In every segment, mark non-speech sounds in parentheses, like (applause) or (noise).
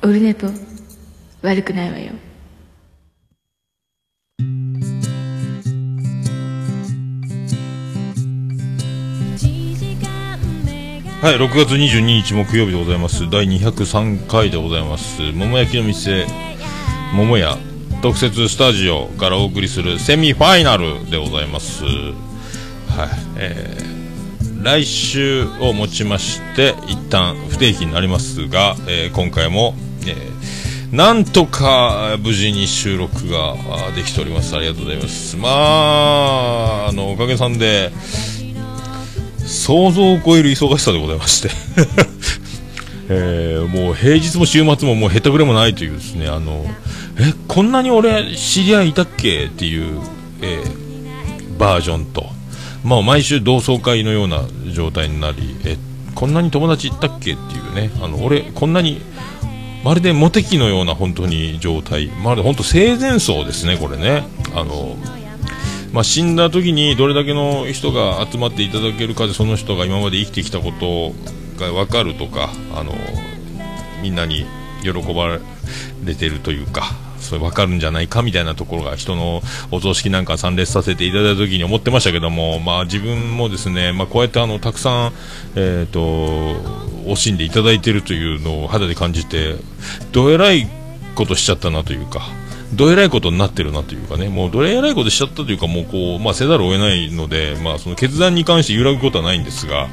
オルネポ悪くないわよはい、6月22日木曜日でございます。第203回でございます。桃焼きの店、桃屋特設スタジオからお送りするセミファイナルでございます。はい、えー、来週をもちまして、一旦不定期になりますが、えー今回も、なんとか無事に収録ができております。ありがとうございます。まあ、あの、おかげさんで、想像を超える忙しさでございまして、(laughs) えーもう平日も週末ももうへたくれもないというですねあのえこんなに俺知り合いいたっけっていう、えーバージョンと、まあ、毎週同窓会のような状態になりえこんなに友達いったっけっていうねあの俺こんなにまるでモテ期のような本当に状態。まるで本当生前葬ですねこれね。あのまあ、死んだ時にどれだけの人が集まっていただけるかでその人が今まで生きてきたことが分かるとかあのみんなに喜ばれてるというか。それ分かるんじゃないかみたいなところが人のお葬式なんか参列させていただいた時に思ってましたけども、まあ、自分もですね、まあ、こうやってあのたくさん、えー、と惜しんでいただいているというのを肌で感じてどえらいことしちゃったなというか。どえらいことになってるなというかね、もうどえらいことしちゃったというか、もうこう、まあ、せざるを得ないので、まあ、その決断に関して揺らぐことはないんですが、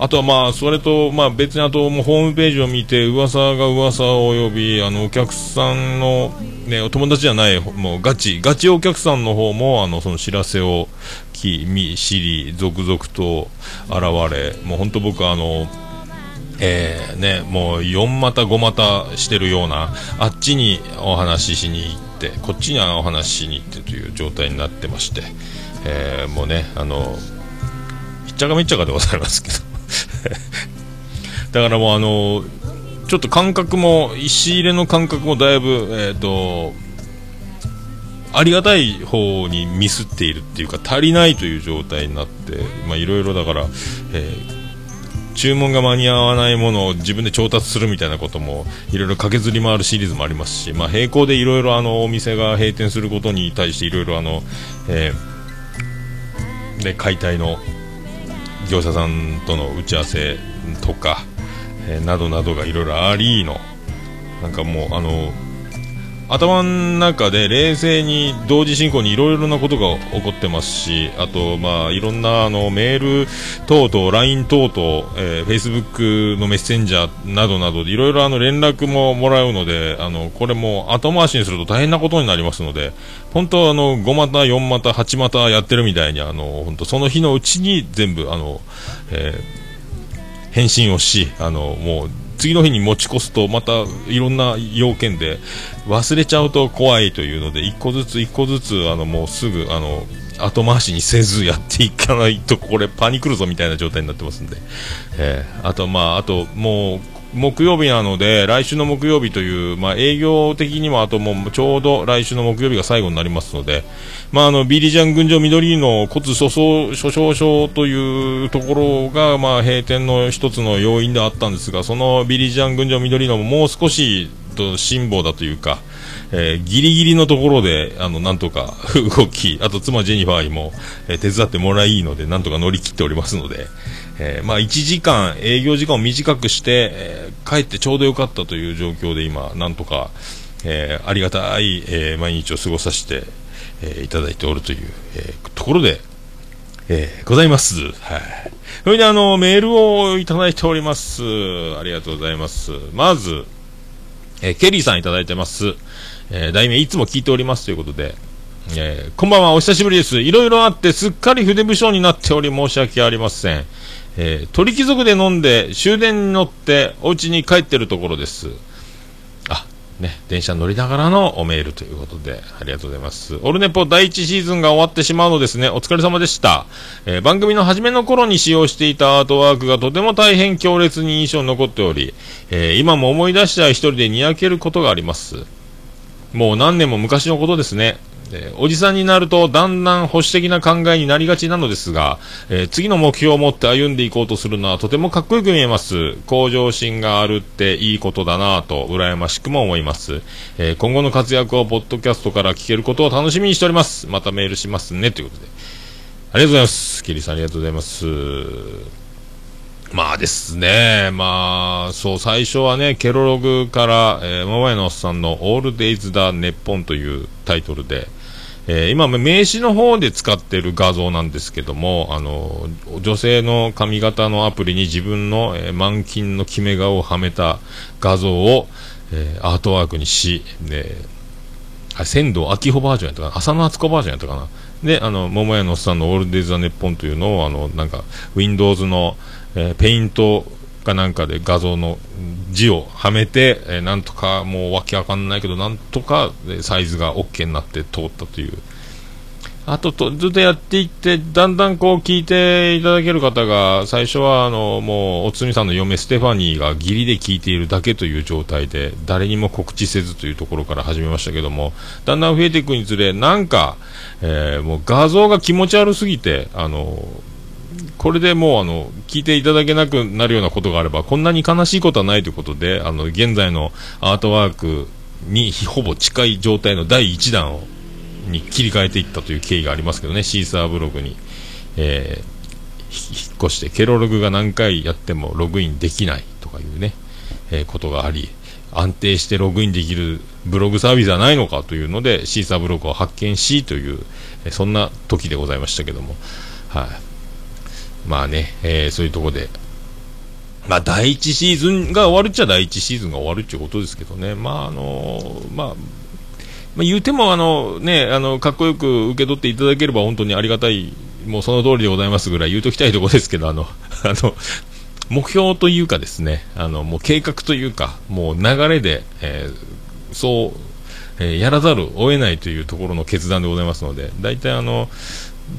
あとはまあ、それと、まあ、別にあと、もうホームページを見て、噂が噂を呼び、あの、お客さんの、ね、お友達じゃない、もう、ガチ、ガチお客さんの方も、あの、その知らせを聞、見、知り、続々と現れ、もう本当僕あの、えーね、もう4股5股してるようなあっちにお話ししに行ってこっちにお話ししに行ってという状態になってまして、えーもうねあのひっちゃかめっちゃかでございますけど。だからもうあのちょっと感覚も石入れの感覚もだいぶえっ、とありがたい方にミスっているっていうか足りないという状態になってまあいろいろだから、えー注文が間に合わないものを自分で調達するみたいなこともいろいろ駆けずり回るシリーズもありますし、まあ、並行でいろいろあのお店が閉店することに対していろいろあの、で解体の業者さんとの打ち合わせとか、えーなどなどがいろいろありの。なんかもうあの頭の中で冷静に同時進行にいろいろなことが起こってますしあと、まあ、いろんなあのメール等々 LINE 等々、えー、Facebook のメッセンジャーなどなどでいろいろ連絡ももらうのであのこれも後回しにすると大変なことになりますので本当あの5股、4股、8股やってるみたいにあの本当その日のうちに全部あの、えー返信をしあのもう次の日に持ち越すとまたいろんな要件で忘れちゃうと怖いというので1個ずつ1個ずつあのもうすぐあの後回しにせずやっていかないとこれパニクるぞみたいな状態になってますんで、えーあとまああともう木曜日なので来週の木曜日という、まあ、営業的にもあともうちょうど来週の木曜日が最後になりますので、まあ、あのビリジャン群青緑の骨粗鬆諸症症というところが、まあ、閉店の一つの要因であったんですがそのビリジャン群青緑のももう少し辛抱だというか、えーギリギリのところであのなんとか (laughs) 動きあと妻ジェニファーにも、えー手伝ってもらいいのでなんとか乗り切っておりますので、えーまあ、1時間営業時間を短くして、えー帰ってちょうどよかったという状況で今なんとか、えーありがたい、えー毎日を過ごさせて、えーいただいておるという、えーところで、えーございます。はい。それであの、メールをいただいております。ありがとうございます。まず、えーケリーさんいただいてます。えー題名いつも聞いておりますということで、えーこんばんは、お久しぶりです。いろいろあって、すっかり筆不詳になっており申し訳ありません。えー鳥貴族で飲んで、終電に乗って、お家に帰ってるところです。あ、ね、電車乗りながらのおメールということで、ありがとうございます。オルネポ第1シーズンが終わってしまうのですね。お疲れ様でした。えー番組の初めの頃に使用していたアートワークがとても大変強烈に印象に残っており、えー今も思い出したら一人でにやけることがあります。もう何年も昔のことですね。えーおじさんになるとだんだん保守的な考えになりがちなのですが、えー次の目標を持って歩んでいこうとするのはとてもかっこよく見えます。向上心があるっていいことだなぁと羨ましくも思います。えー今後の活躍をポッドキャストから聞けることを楽しみにしております。またメールしますね。ということで。ありがとうございます。ケリさんありがとうございます。まあですね、まあ、そう、最初はね、ケロログから、えー、桃屋のおっさんのオールデイズ・だネッポンというタイトルで、えー今、名刺の方で使ってる画像なんですけども、あの、女性の髪型のアプリに自分の、えー満金の決め顔をはめた画像を、えーアートワークにし、で、あ仙道明穂バージョンやったかな？浅野敦子バージョンやったかな？であの桃屋のおっさんの「オールデイズ・ザ・ネッポン」というのをあのなんか Windows の、えーペイントかなんかで画像の字をはめて、えーなんとかもうわけわかんないけどなんとかサイズが OK になって通ったという。あととずっとやっていってだんだんこう聞いていただける方が最初はあのもうおつみさんの嫁ステファニーが義理で聞いているだけという状態で誰にも告知せずというところから始めましたけどもだんだん増えていくにつれなんか、えーもう画像が気持ち悪すぎてあのこれでもうあの聞いていただけなくなるようなことがあればこんなに悲しいことはないということであの現在のアートワークにほぼ近い状態の第1弾をに切り替えていったという経緯がありますけどねシーサーブログに、えー引っ越してケロログが何回やってもログインできないとかいうね、えーことがあり安定してログインできるブログサービスはないのかというのでシーサーブログを発見しという、えーそんな時でございましたけども。はい、まあね、えーそういうとこで。まあ、第1シーズンが終わるっちゃ第1シーズンが終わるっていうことですけどね、まああのまあ、まあ、言うてもあの、ね、あのかっこよく受け取っていただければ本当にありがたい、もうその通りでございますぐらい言うときたいところですけど、あの (laughs) あの目標というかですね、あのもう計画というか、もう流れで、えーそう、えーやらざるを得ないというところの決断でございますので、大体あの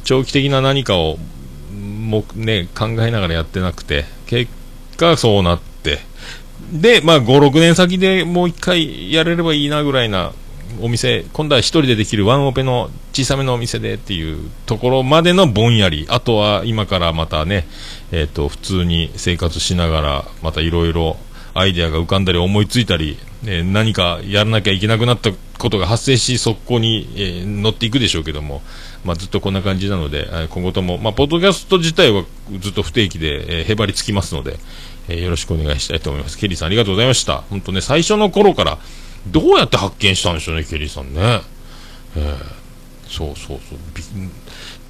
長期的な何かをも、ね、考えながらやってなくて、結果そうなって、で、まあ、5、6年先でもう一回やれればいいなぐらいなお店、今度は一人でできるワンオペの小さめのお店でっていうところまでのぼんやり、あとは今からまたね、えっ、と、普通に生活しながら、またいろいろアイデアが浮かんだり思いついたり、えー何かやらなきゃいけなくなったことが発生し、速攻に、えー乗っていくでしょうけども、まあ、ずっとこんな感じなので、今後とも、まあ、ポッドキャスト自体はずっと不定期で、えーへばりつきますので、えーよろしくお願いしたいと思います。ケリーさんありがとうございました。本当ね、最初の頃から、どうやって発見したんでしょうね、ケリーさんね。えーそうそうそう。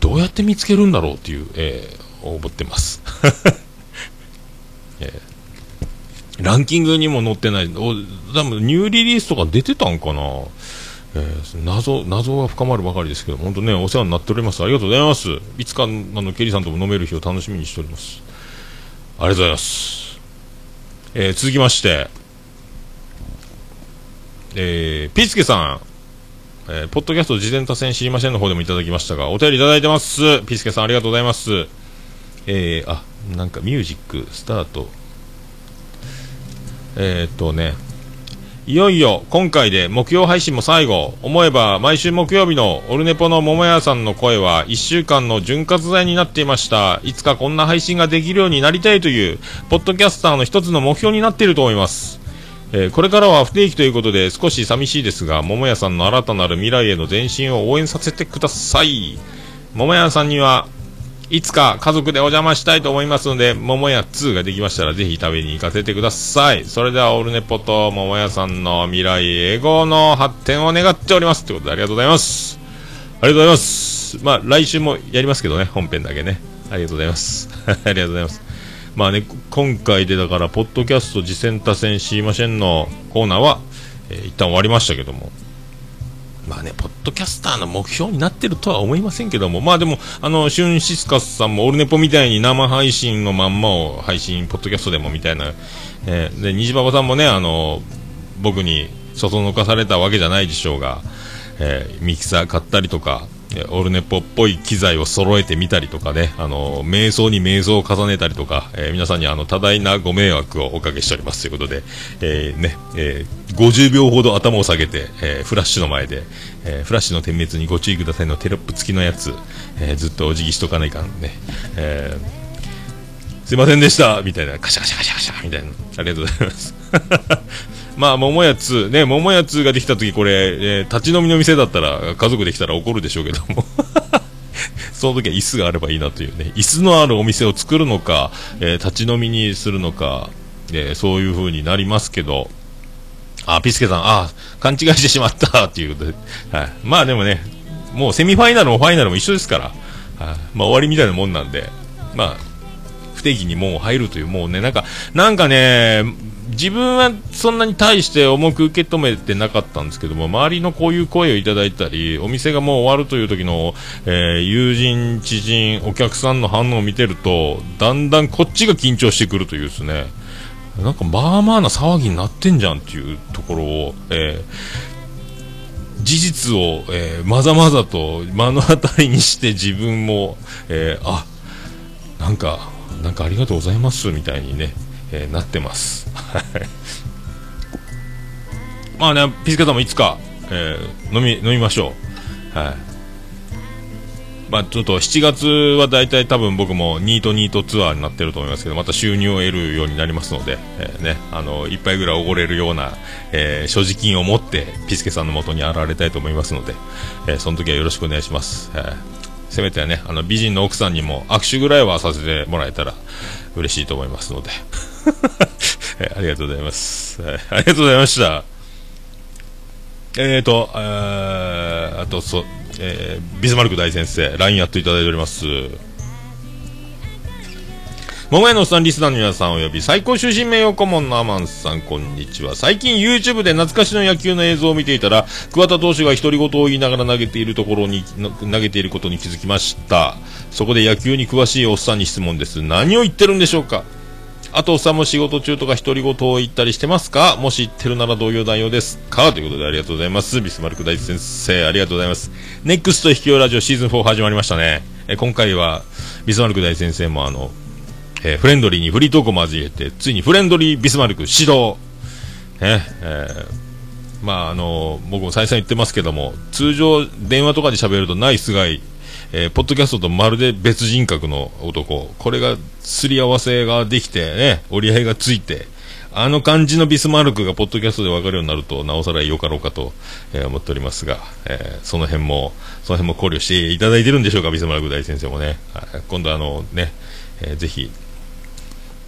どうやって見つけるんだろうっていう、えー思ってます。(laughs) えーランキングにも載ってない、お多分ニューリリースとか出てたんかな、えー謎謎が深まるばかりですけど、本当ね、お世話になっております。ありがとうございます。いつかあのケリーさんとも飲める日を楽しみにしております。ありがとうございます。えー続きまして、えー、ピースケさん、えーポッドキャスト事前多戦知りませんの方でもいただきましたが、お便りいただいてます。ピースケさんありがとうございます。えー、あ、なんかミュージックスタート。えーっとね、いよいよ今回で目標配信も最後。思えば毎週木曜日のオルネポの桃屋さんの声は1週間の潤滑剤になっていました。いつかこんな配信ができるようになりたいという、ポッドキャスターの一つの目標になっていると思います。えーこれからは不定期ということで少し寂しいですが、桃屋さんの新たなる未来への前進を応援させてください。桃屋さんにはいつか家族でお邪魔したいと思いますので、桃屋2ができましたらぜひ食べに行かせてください。それではオールネポと桃屋さんの未来英語の発展を願っております。ということでありがとうございます。ありがとうございます。まあ来週もやりますけどね、本編だけね。ありがとうございます。(laughs) ありがとうございます。まあね、今回でだから、ポッドキャスト次戦多戦知りませんのコーナーは、えー一旦終わりましたけども、まあね、ポッドキャスターの目標になってるとは思いませんけども、まあでも、あの、シュンシスカスさんもオルネポみたいに生配信のまんまを配信、ポッドキャストでもみたいな、えーで、虹パパさんもね、あの、僕にそそのかされたわけじゃないでしょうが、えーミキサー買ったりとか、オルネポっぽい機材を揃えてみたりとかね、あの、瞑想に瞑想を重ねたりとか、えー皆さんにあの、多大なご迷惑をおかけしておりますということで、えーね、えー50秒ほど頭を下げて、えフラッシュの前で、えフラッシュの点滅にご注意くださいのテロップ付きのやつ、えずっとお辞儀しとかないかんね、えーすいませんでしたみたいな、カシャカシャカシャカシャみたいな。ありがとうございます。まあ、桃屋つ、ね、桃屋つができた時これ、えー立ち飲みの店だったら、家族できたら怒るでしょうけども。(laughs) その時は椅子があればいいなというね。椅子のあるお店を作るのか、えー立ち飲みにするのか、えーそういう風になりますけど、あ、ピスケさん、あ、勘違いしてしまったっていうことで、はい。まあでもね、もうセミファイナルもファイナルも一緒ですから、はい。まあ終わりみたいなもんなんで、まあ、不定期にもう入るという、もうね、なんか、なんかね、自分はそんなに対して重く受け止めてなかったんですけども、周りのこういう声をいただいたり、お店がもう終わるという時の、えー友人、知人、お客さんの反応を見てると、だんだんこっちが緊張してくるというですね、なんかまあまあな騒ぎになってんじゃんっていうところを、えー事実を、えーまざまざと目の当たりにして自分も、えーあなんか、なんかありがとうございますみたいにね、えーなってます。(laughs) はいまあね、ピスケさんもいつか、えー飲み、飲みましょう。はい。まあちょっと7月は大体多分僕もニートニートツアーになってると思いますけど、また収入を得るようになりますので、えーね、あの、一杯ぐらいおごれるような、えー所持金を持って、ピスケさんの元に現れたいと思いますので、えーその時はよろしくお願いします。えーせめてはね、あの、美人の奥さんにも握手ぐらいはさせてもらえたら嬉しいと思いますので。(laughs) えーありがとうございます。はいありがとうございました。えーと、えーあと、そう、えービスマルク大先生、LINE やっていただいております。桃屋のさんリスナーの皆さんおよび最高終身名誉顧問のアマンさんこんにちは。最近 YouTube で懐かしの野球の映像を見ていたら桑田投手が独り言を言いながら投げているところに投げていることに気づきました。そこで野球に詳しいおっさんに質問です。何を言ってるんでしょうか？あとおっさんも仕事中とか独り言を言ったりしてますか？もし言ってるなら同様談用です。か？ということでありがとうございます。ビスマルク大地先生ありがとうございます。ネクスト引きよラジオシーズン4始まりましたね。え今回はビスマルク大先生もあのえーフレンドリーにフリートークを交えて、ついにフレンドリービスマルク指導。ね、えーまああの僕も再三言ってますけども、通常電話とかで喋るとナイスガイ、えーポッドキャストとまるで別人格の男。これがすり合わせができてね、折り合いがついて、あの感じのビスマルクがポッドキャストで分かるようになると、なおさらよかろうかと、えー思っておりますが、えーその辺も、その辺も考慮していただいてるんでしょうか、ビスマルク大先生もね。今度あのね、えーぜひ、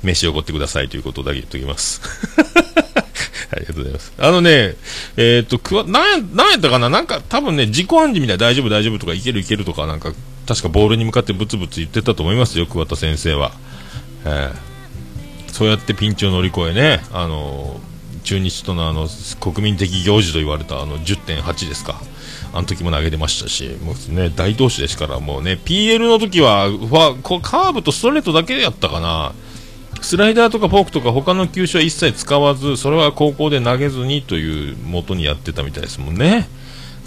飯をおごってくださいということだけ言っておきます。(laughs) ありがとうございます。あのね、えっ、と、くわ、なんや、なんやったかな？なんか、多分ね、自己暗示みたいな大丈夫大丈夫とか、いけるいけるとか、なんか、確かボールに向かってブツブツ言ってたと思いますよ、桑田先生は。えーそうやってピンチを乗り越えね、あの中日とのあの国民的行事と言われたあの10.8ですか、あの時も投げてましたし、もうね、大投手ですから、もうね、PL の時はファこうカーブとストレートだけやったかな、スライダーとかフォークとか他の球種は一切使わず、それは高校で投げずにという元にやってたみたいですもんね。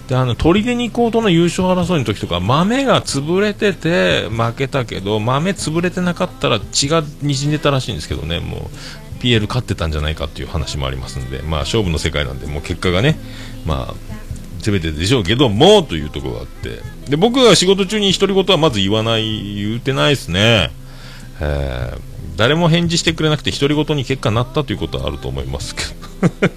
で、あの、砦に行こうとの優勝争いの時とか、豆が潰れてて負けたけど、豆潰れてなかったら血が滲んでたらしいんですけどね、もう、PL 勝ってたんじゃないかっていう話もありますんで、まあ、勝負の世界なんで、もう結果がね、まあ、全てでしょうけども、というところがあって。で、僕が仕事中に独り言はまず言わない、言うてないですね。えー誰も返事してくれなくて独り言に結果なったということはあると思いますけど。(laughs)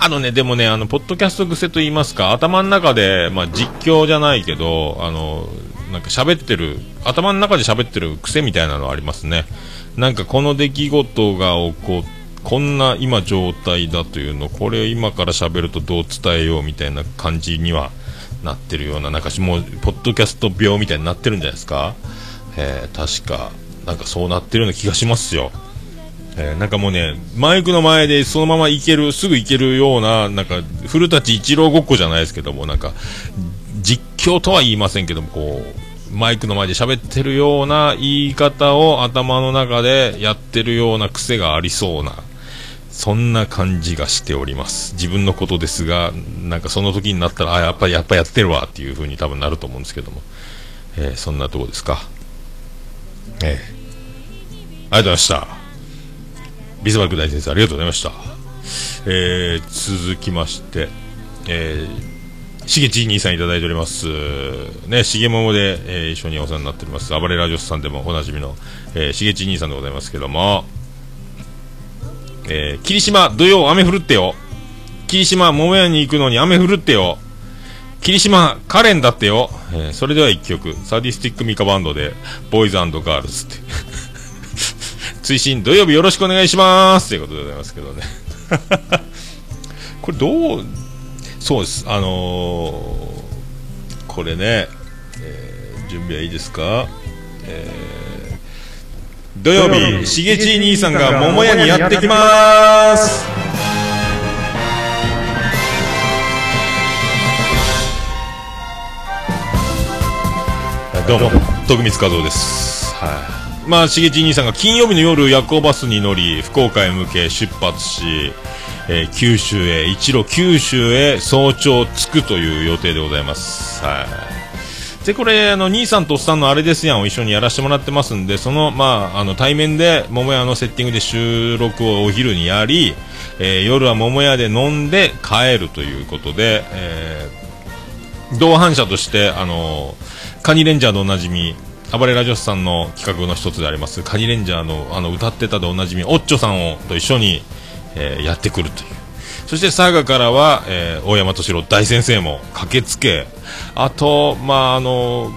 あのね、でもね、あの、ポッドキャスト癖と言いますか、頭の中で、まあ、実況じゃないけど、あの、なんか喋ってる、頭の中で喋ってる癖みたいなのありますね。なんかこの出来事が起こっこんな今状態だというの、これ今から喋るとどう伝えようみたいな感じにはなってるような、なんかもう、ポッドキャスト病みたいになってるんじゃないですか。えー確か、なんかそうなってるような気がしますよ。えーなんかもうね、マイクの前でそのままいける、すぐいけるような、なんか、古舘一郎ごっこじゃないですけども、なんか、実況とは言いませんけども、こう、マイクの前で喋ってるような言い方を頭の中でやってるような癖がありそうな、そんな感じがしております。自分のことですがなんかその時になったらあやっぱりやっぱやってるわっていう風に多分なると思うんですけども、えー、そんなとこですか。ええ、ありがとうございましたビスマルク大先生ありがとうございましたえー、続きましてえー、しげち兄さんいただいております。ね、しげももで、えー、一緒にお世話になっております。暴れラジオスさんでもおなじみの、えー、しげち兄さんでございますけども、えー、霧島土曜雨降るってよ。霧島桃屋に行くのに雨降るってよ。霧島カレンだってよ。えー、それでは一曲、サディスティックミカバンドで、ボーイズガールズって。(laughs) 追伸土曜日よろしくお願いしますということでございますけどね。(laughs) これどう、そうですあのー、これね、えー、準備はいいですか、えー、土曜日しげち兄さんが桃屋にやってきますどうも徳光和夫です。はい。まあしげち兄さんが金曜日の夜夜行バスに乗り福岡へ向け出発しえー、九州へ一路九州へ早朝着くという予定でございます。はい。でこれあの兄さんとおっさんのあれですやんを一緒にやらせてもらってますんでそのまああの対面で桃屋のセッティングで収録をお昼にやり、えー、夜は桃屋で飲んで帰るということで、えー、同伴者としてあのカニレンジャーでおなじみ暴れラジオスさんの企画の一つでありますカニレンジャーのあの歌ってたでおなじみオッチョさんをと一緒にえー、やってくるという。そして佐賀からは、えー、大山敏郎大先生も駆けつけあと、まあ、あの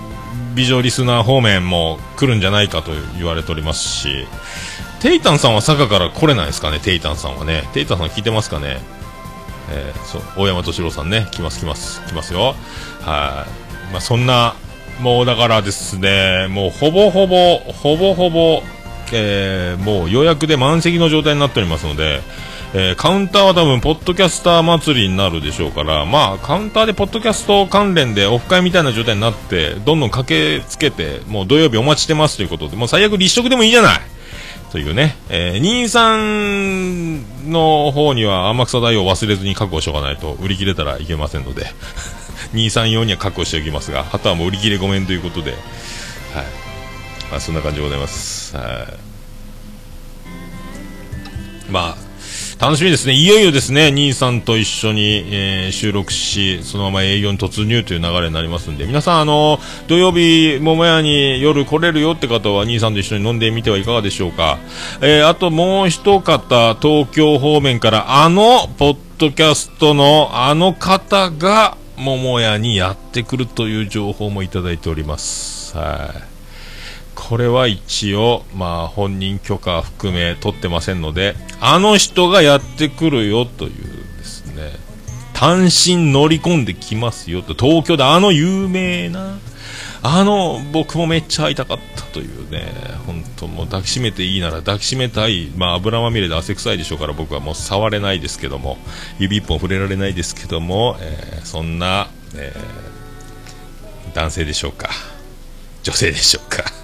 美女リスナー方面も来るんじゃないかと言われておりますしテイタンさんは佐賀から来れないですかねテイタンさんはね。テイタンさん聞いてますかね、えー、そう大山敏郎さんね。来ます来ます来ますよ。はい、まあ、そんなもうだからですねもうほぼほぼほぼほぼえー、もう予約で満席の状態になっておりますので、えー、カウンターは多分、ポッドキャスター祭りになるでしょうから、まあ、カウンターでポッドキャスト関連でオフ会みたいな状態になって、どんどん駆けつけて、もう土曜日お待ちしてますということで、もう最悪立食でもいいじゃない。というね、えー、兄さんの方には天草大を忘れずに確保しておかないと、売り切れたらいけませんので、兄さん用には確保しておきますが、あとはもう売り切れごめんということで、はい。まあ、そんな感じでございます。はい。まあ、楽しみですね。いよいよですね、兄さんと一緒に、えー、収録し、そのまま営業に突入という流れになりますんで、皆さん、あの、土曜日、桃屋に夜来れるよって方は、兄さんと一緒に飲んでみてはいかがでしょうか。えー、あともう一方、東京方面から、あの、ポッドキャストのあの方が、桃屋にやってくるという情報もいただいております。はい。これは一応、まあ、本人許可含め取ってませんので、あの人がやってくるよというですね、単身乗り込んできますよと、東京であの有名な、あの、僕もめっちゃ会いたかったというね、本当もう抱きしめていいなら抱きしめたい、まあ油まみれで汗臭いでしょうから僕はもう触れないですけども、指一本触れられないですけども、えー、そんな、えー、男性でしょうか、女性でしょうか。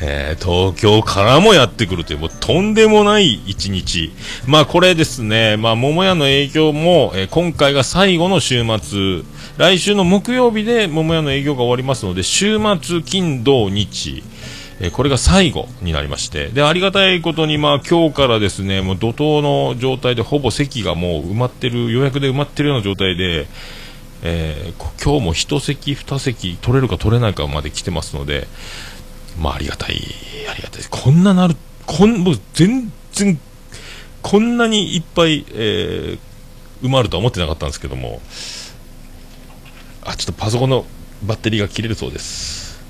えー、東京からもやってくるという、もうとんでもない一日。まあこれですね、まあ桃屋の営業も、えー、今回が最後の週末、来週の木曜日で桃屋の営業が終わりますので、週末、金、土、日、えー、これが最後になりまして、で、ありがたいことに、まあ今日からですね、もう怒涛の状態でほぼ席がもう埋まってる、予約で埋まってるような状態で、えー、今日も1席、2席取れるか取れないかまで来てますので、まあ、ありがたい、ありがたいこんななる、こん、もう全然、こんなにいっぱい、えー、埋まるとは思ってなかったんですけども、あ、ちょっとパソコンのバッテリーが切れるそうです。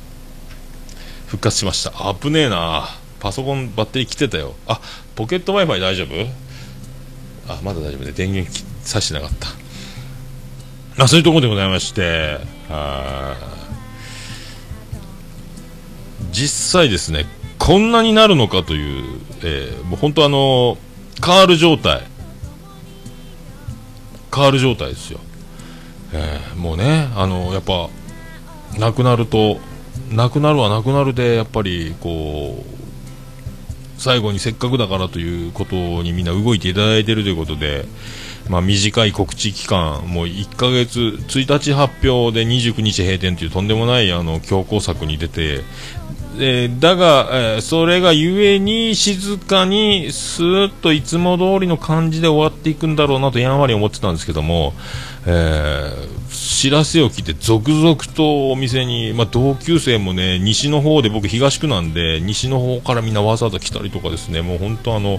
復活しました。危ねえなパソコンバッテリー切ってたよ。あ、ポケット Wi-Fi 大丈夫？あ、まだ大丈夫で、電源さしてなかった。あ、そういうところでございまして、あ実際ですねこんなになるのかという、えー、もう本当あのカール状態。カール状態ですよ、えー、もうねあのやっぱ亡くなると亡くなるは亡くなるでやっぱりこう最後にせっかくだからということにみんな動いていただいているということで、まあ、短い告知期間、もう1ヶ月、1日発表で29日閉店というとんでもないあの強行策に出て、えー、だが、えー、それがゆえに静かにスーッといつも通りの感じで終わっていくんだろうなとやんわり思ってたんですけども、えー、知らせを聞いて続々とお店に、まあ、同級生もね西の方で僕東区なんで西の方からみんなわざわざ来たりとかですねもう本当あの、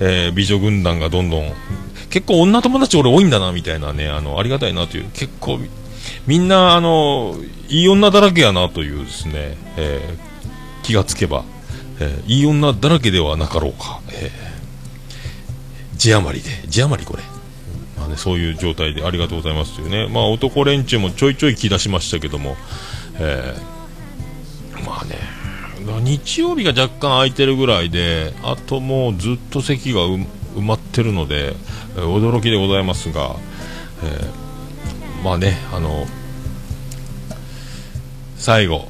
え美女軍団がどんどん結構女友達俺多いんだなみたいなねあのありがたいなという結構みんなあのいい女だらけやなというですね、えー気がつけば、えー、いい女だらけではなかろうか、えー、字余りで。字余りこれ、まあね、そういう状態でありがとうございますというね、まあ、男連中もちょいちょい気出しましたけども、えー、まあね日曜日が若干空いてるぐらいであともうずっと席が埋まってるので、驚きでございますが、えー、まあねあの最後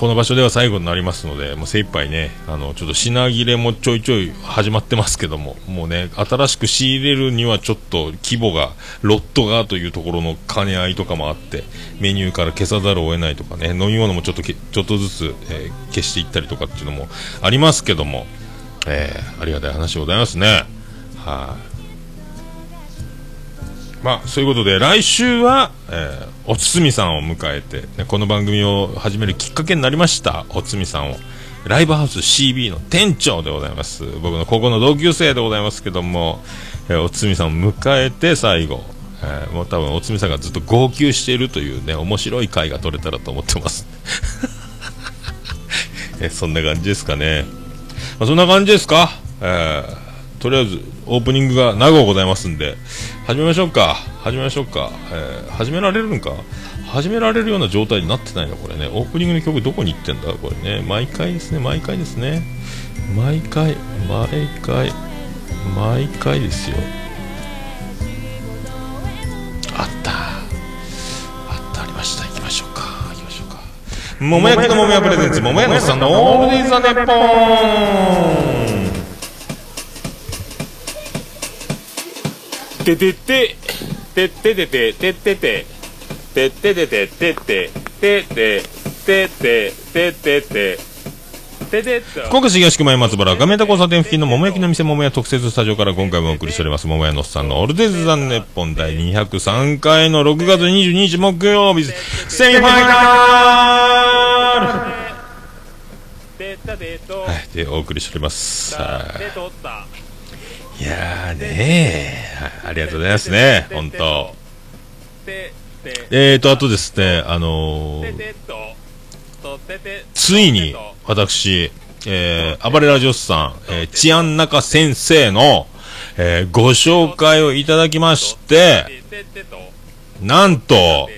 この場所では最後になりますので、もう精一杯ね、あの、ちょっと品切れもちょいちょい始まってますけども、もうね、新しく仕入れるにはちょっと規模が、ロットがというところの兼ね合いとかもあって、メニューから消さざるを得ないとかね、飲み物もちょっとちょっとずつ、えー、消していったりとかっていうのもありますけども、えー、ありがたい話でございますね。はい、まあ、そういうことで、来週は、えー、おつみさんを迎えて、ね、この番組を始めるきっかけになりました、おつみさんを。ライブハウス CB の店長でございます。僕の高校の同級生でございますけども、えー、おつみさんを迎えて最後、えー、もう多分おつみさんがずっと号泣しているというね、面白い回が取れたらと思ってます。(laughs) えそんな感じですかね。まあ、そんな感じですか？えー、とりあえず、オープニングが長くございますんで、始めましょうか。始めましょうか。えー、始められるのか？始められるような状態になってないの？これね。オープニングの曲どこに行ってんだ？これね。毎回ですね。毎回ですね。毎回、毎回、毎回ですよ。あった。あった、ありました。行きましょうか。行きましょうか。桃焼きの桃屋プレゼンツ、桃屋のさんのオールディーザネッポンててててててててててて。てててててててててて。福岡市東区前松原画面田交差点付近の桃焼きの店桃屋特設スタジオから今回もお送りしております。桃屋のおっさんのオルデズザンネッポン第203回の6月22日木曜日。セミファイナル!はいでお送りしておりますいやーねー、ありがとうございますね、本当。えーと、あとですね、あのー、ついに、私、えー、暴れラジオスさん、えー、治安中先生の、えー、ご紹介をいただきまして、なんと、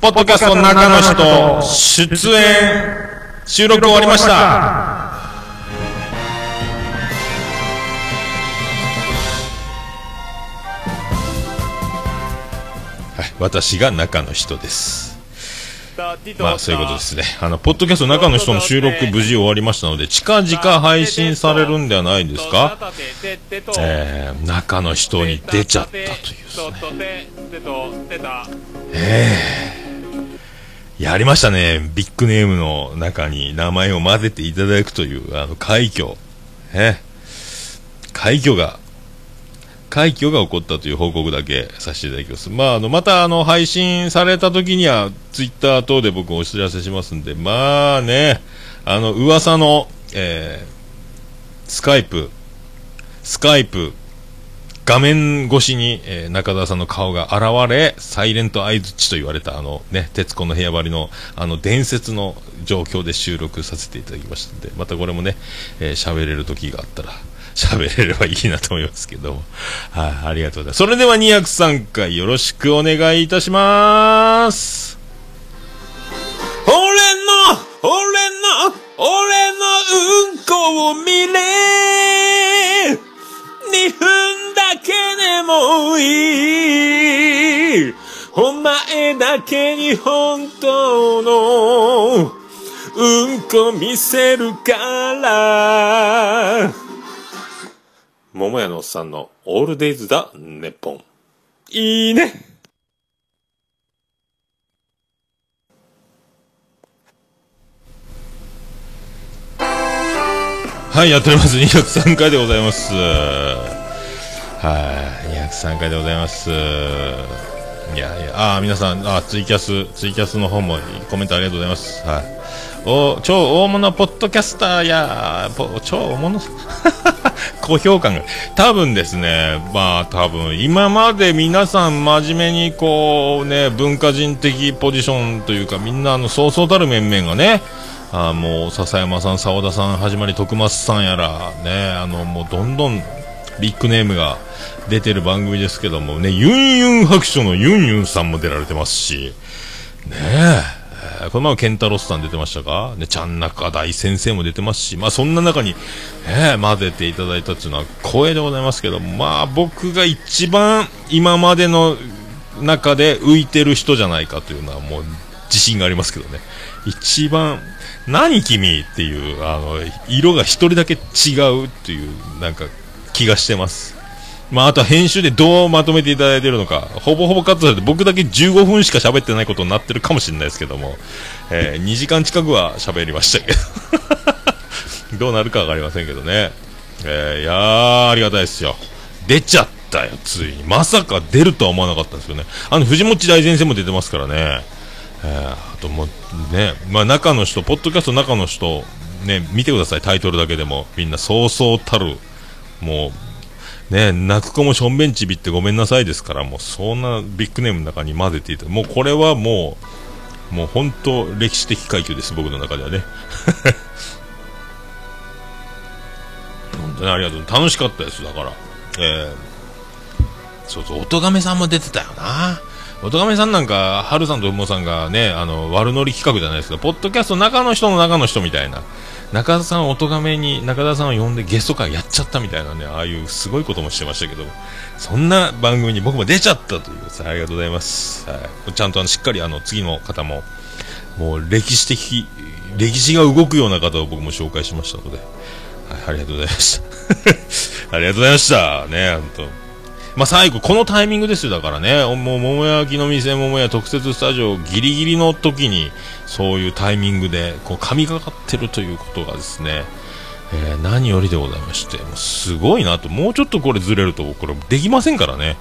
ポッドキャストの中の人、出演、収録終わりました。私が中の人です。まあそういうことですね。あのポッドキャスト中の人の収録無事終わりましたので近々配信されるんではないですか？えー、中の人に出ちゃったというですね。えー、やりましたね。ビッグネームの中に名前を混ぜていただくというあの快挙。え快挙が快挙が起こったという報告だけさせていただきます。まあ、あの、また、あの、配信された時には、ツイッター等で僕お知らせしますんで、まあね、あの、噂の、えー、スカイプ、スカイプ、画面越しに、えー、中澤さんの顔が現れ、サイレント相づちと言われた、あのね、徹子の部屋張りの、あの、伝説の状況で収録させていただきましたんで、またこれもね、えー、喋れる時があったら、喋れればいいなと思いますけども。はい、あ、りがとうございます。それでは203回よろしくお願いいたします。俺の、俺の、俺のうんこを見れ2分だけでもいいお前だけに本当のうんこ見せるから桃屋のおっさんのオールデイズだ、ネッポン。いいねはい、やっております。203回でございます。はい、203回でございます。いやいや、あー皆さん、あーツイキャス、ツイキャスの方もコメントありがとうございます。はい。お、超大物ポッドキャスターや、超大物？(laughs) 高評価が。多分ですね、まあ多分、今まで皆さん真面目にこうね、文化人的ポジションというか、みんなあの、そうそうたる面々がね、あもう笹山さん、澤田さん、始まり徳松さんやら、ね、あのもうどんどんビッグネームが出てる番組ですけどもね、ユンユン白書のユンユンさんも出られてますし、ねえ。この前はケンタロスさん出てましたか？ね、ちゃん中大先生も出てますし、まあそんな中に、えー混ぜていただいたっていうのは光栄でございますけど、まあ僕が一番今までの中で浮いてる人じゃないかというのはもう自信がありますけどね。一番、何君っていう、あの、色が一人だけ違うっていう、なんか気がしてます。まあ、あとは編集でどうまとめていただいてるのか、ほぼほぼカットされて、僕だけ15分しか喋ってないことになってるかもしれないですけども、えー (laughs) 2時間近くは喋りましたけど、(laughs) どうなるかわかりませんけどね。えーいやー、ありがたいですよ。出ちゃったよ、ついに。まさか出るとは思わなかったんですよね。あの、藤持大先生も出てますからね。えーあともう、ね、まあ中の人、ポッドキャスト中の人、ね、見てください、タイトルだけでも。みんなそうそうたる、もう、ね、泣く子もしょんべんちびってごめんなさいですから、もうそんなビッグネームの中に混ぜていた。もうこれはもう、もう本当歴史的快挙です、僕の中ではね。(laughs) 本当にありがとう。楽しかったです、だから。えー、そうそう、音亀さんも出てたよな。音亀さんなんか、春さんとふもさんがね、あの、悪乗り企画じゃないですけど、ポッドキャスト中の人の中の人みたいな。中田さん、音亀に中田さんを呼んでゲスト会やっちゃったみたいなね、ああいうすごいこともしてましたけど、そんな番組に僕も出ちゃったというさ、ありがとうございます。はい、ちゃんとあの、しっかりあの、次の方も、もう歴史的、歴史が動くような方を僕も紹介しましたので、はい、ありがとうございました。(laughs) ありがとうございました。ね、本当。まあ、最後、このタイミングですよ、だからね、もう、桃焼きの店、桃屋特設スタジオ、ギリギリの時に、そういうタイミングで、こう、神がかってるということがですね、えー何よりでございまして、もうすごいなと、もうちょっとこれずれると、これできませんからね。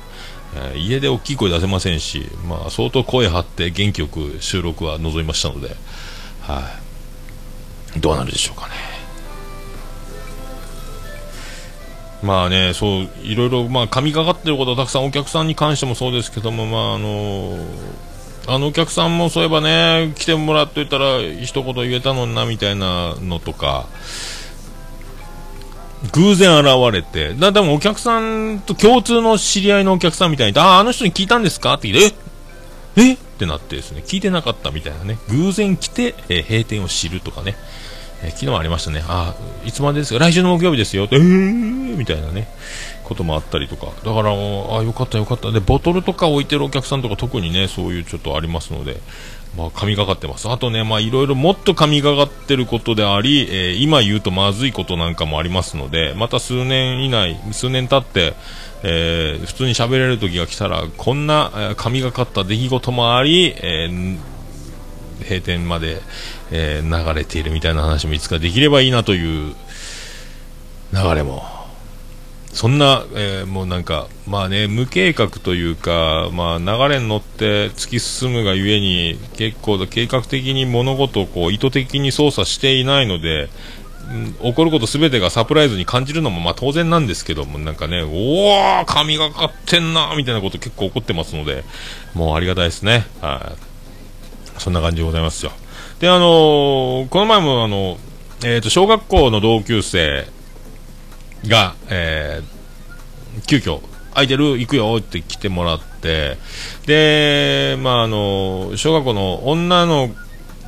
えー家で大きい声出せませんし、まあ、相当声張って元気よく収録は望みましたので、はい、どうなるでしょうかね。まあね、そう、いろいろ、まあ、神がかってることはたくさんお客さんに関してもそうですけども、まあ、あのあのお客さんもそういえばね、来てもらっといたら一言言えたのにな、みたいなのとか、偶然現れて、だ、でもお客さんと共通の知り合いのお客さんみたいに、ああ、あの人に聞いたんですか？って聞いて、え？え？ってなってですね、聞いてなかったみたいなね、偶然来て、えー閉店を知るとかね、えー昨日ありましたね、あいつまでですか、来週の木曜日ですよ、えー？みたいなね、こともあったりとか、だから、あよかったよかった、で、ボトルとか置いてるお客さんとか特にね、そういうちょっとありますので、まあ、神がかってます。あとね、まあ、いろいろもっと神がかってることであり、えー今言うとまずいことなんかもありますので、また数年以内、数年経って、えー普通に喋れる時が来たら、こんな、え神がかった出来事もあり、えー閉店まで、え流れているみたいな話もいつかできればいいなという流れもそんな、えーもうなんか、まあね、無計画というか、まあ流れに乗って突き進むがゆえに、結構計画的に物事をこう意図的に操作していないので、起こることすべてがサプライズに感じるのもまあ当然なんですけども、なんかね、おー、神がかってんなみたいなこと結構起こってますので、もうありがたいですね。はい。そんな感じでございますよ。で、あのーこの前もあの、えっ、と、小学校の同級生が、えー急遽空いてる行くよって来てもらって、で、まあ、あの、小学校の女の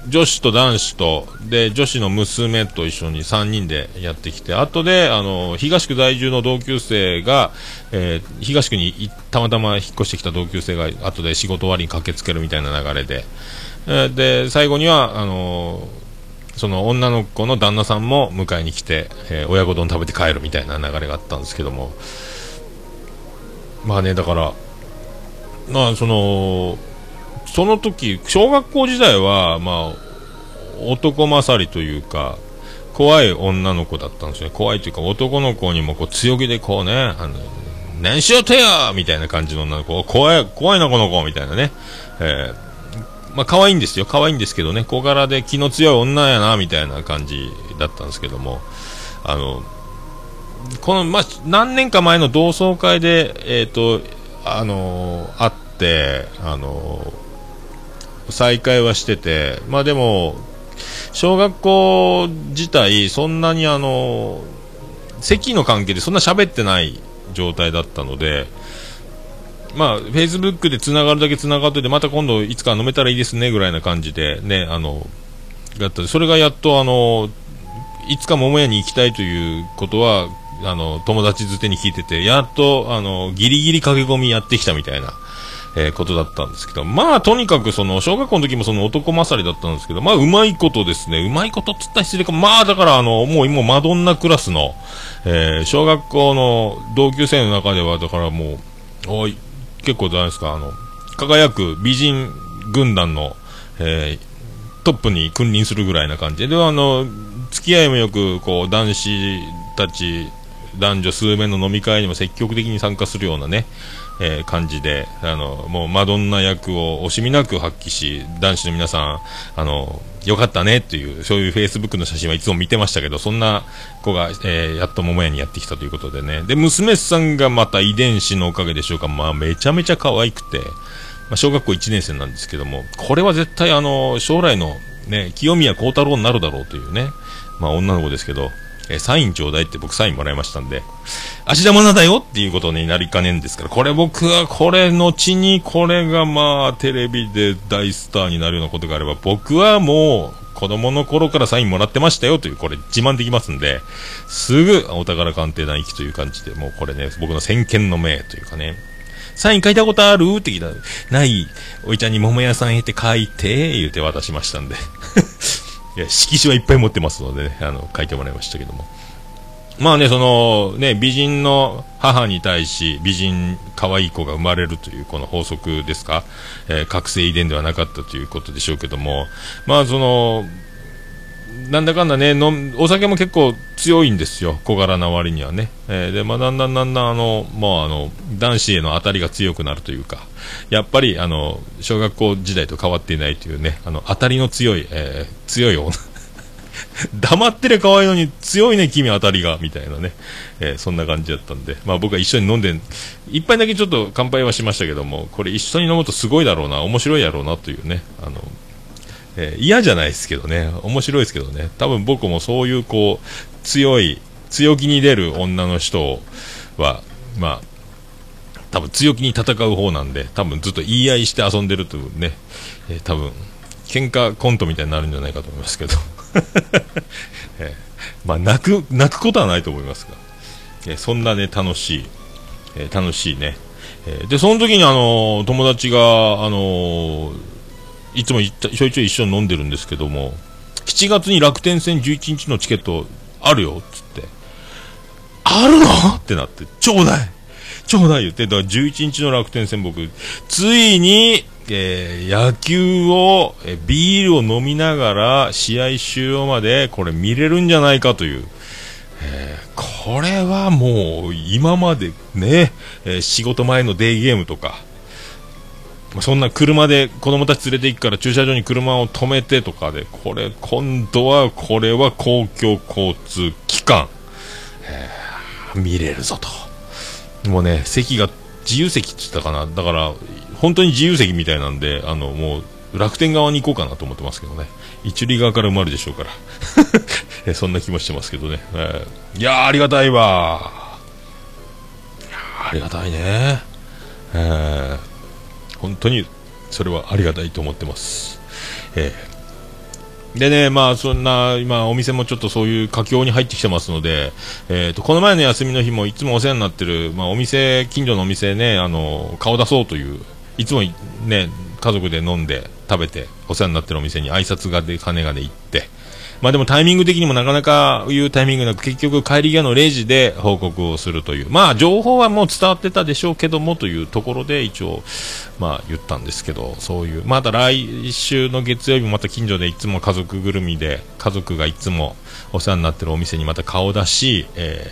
女子と男子と、で、女子の娘と一緒に3人でやってきて、後で、あの、東区在住の同級生が、えー東区にたまたま引っ越してきた同級生が、後で仕事終わりに駆けつけるみたいな流れで、えーで、最後には、あのその女の子の旦那さんも迎えに来て、えー親子丼食べて帰るみたいな流れがあったんですけども。まあねだからまあそのその時小学校時代はまあ男勝りというか怖い女の子だったんですね。怖いというか男の子にもこう強気でこうねあの何しようとやみたいな感じの女の子怖い怖いなこの子みたいなね、えーまあ可愛いんですよ。可愛いんですけどね。小柄で気の強い女やなみたいな感じだったんですけども。あのこの、まあ、何年か前の同窓会で、えっ、と、あの会って、あの再会はしてて、まあでも、小学校自体、そんなにあの席の関係でそんな喋ってない状態だったので、まあ、フェイスブックで繋がるだけ繋がってて、また今度いつか飲めたらいいですね、ぐらいな感じで、ね、あの、やった。それがやっとあの、いつか桃屋に行きたいということは、あの、友達づてに聞いてて、やっと、あの、ギリギリ駆け込みやってきたみたいな、えーことだったんですけど、まあ、とにかくその、小学校の時もその男勝りだったんですけど、まあ、うまいことですね、うまいことっつったら失礼か、まあ、だからあの、もう今マドンナクラスの、えー小学校の同級生の中では、だからもう、おい、結構じゃないですか、あの、輝く美人軍団の、えートップに君臨するぐらいな感じ。で、あの、付き合いもよく、こう、男子たち、男女数名の飲み会にも積極的に参加するようなね、えー感じで、あの、もうマドンナ役を惜しみなく発揮し、男子の皆さん、あの、よかったねっていう、そういうフェイスブックの写真はいつも見てましたけど、そんな子が、えーやっと桃屋にやってきたということでね。で、娘さんがまた遺伝子のおかげでしょうか、まあ、めちゃめちゃ可愛くて、まあ、小学校1年生なんですけども、これは絶対あの、将来のね、清宮幸太郎になるだろうというね、まあ女の子ですけど、えサインちょうだいって僕サインもらいましたんで、芦田愛菜だよっていうことになりかねんですから、これ僕はこれ後にこれがまあテレビで大スターになるようなことがあれば、僕はもう子供の頃からサインもらってましたよという、これ自慢できますんで、すぐお宝鑑定団行きという感じで、もうこれね、僕の先見の明というかね、サイン書いたことある？って聞いた、ない、おいちゃんに桃屋さんへって書いて、言うて渡しましたんで。いや、色紙はいっぱい持ってますのでね、あの、書いてもらいましたけども。まあね、その、ね、美人の母に対し、美人、可愛い子が生まれるという、この法則ですか、えー覚醒遺伝ではなかったということでしょうけども、まあその、なんだかんだね、飲んお酒も結構強いんですよ、小柄な割にはね。えーで、まあ、だんだんだんだん、あの、まあ、あの、男子への当たりが強くなるというか、やっぱり、あの、小学校時代と変わっていないというね、あの、当たりの強い、えー強い女。(laughs) 黙ってりゃ可愛いのに強いね、君当たりが、みたいなね、えーそんな感じだったんで、まあ僕は一緒に飲んで、一杯だけちょっと乾杯はしましたけども、これ一緒に飲むとすごいだろうな、面白いやろうなというね、あの、えー嫌じゃないですけどね、面白いですけどね、多分僕もそういうこう、強い、強気に出る女の人は、まあ、多分強気に戦う方なんで、多分ずっと言い合いして遊んでるというね、えー多分喧嘩コントみたいになるんじゃないかと思いますけど、(laughs) えーまあ泣く、泣くことはないと思いますが、えーそんなね、楽しい、え楽しいね。えで、その時にあの友達が、あのいつもいちょいちょい一緒に飲んでるんですけども、7月に楽天戦11日のチケットあるよ、っつって。あるの？ってなって、ちょうだいちょうだい言って、だから11日の楽天戦僕、ついに、えー野球を、えービールを飲みながら、試合終了まで、これ見れるんじゃないかという。えーこれはもう、今までね、え仕事前のデイゲームとか、そんな車で子供たち連れて行くから駐車場に車を止めてとかで、これ、今度は、これは公共交通機関、え見れるぞと。もうね、席が自由席って言ったかな。だから、本当に自由席みたいなんで、あの、もう、楽天側に行こうかなと思ってますけどね。一塁側から埋まるでしょうから。(laughs) そんな気もしてますけどね。えーいや、ありがたいわ。ありがたいね。えー本当に、それはありがたいと思ってます。えーでね、まあ、そんな、今、お店もちょっとそういう佳境に入ってきてますので、えっ、と、この前の休みの日もいつもお世話になってる、まあ、お店、近所のお店ね、あの、顔出そうという、いつもね、家族で飲んで、食べて、お世話になってるお店に挨拶がで、金がで行って、まあでもタイミング的にもなかなか言うタイミングなく、結局帰り際の0時で報告をするという。まあ情報はもう伝わってたでしょうけどもというところで一応、まあ言ったんですけど、そういう。また来週の月曜日また近所でいつも家族ぐるみで、家族がいつもお世話になってるお店にまた顔出し、え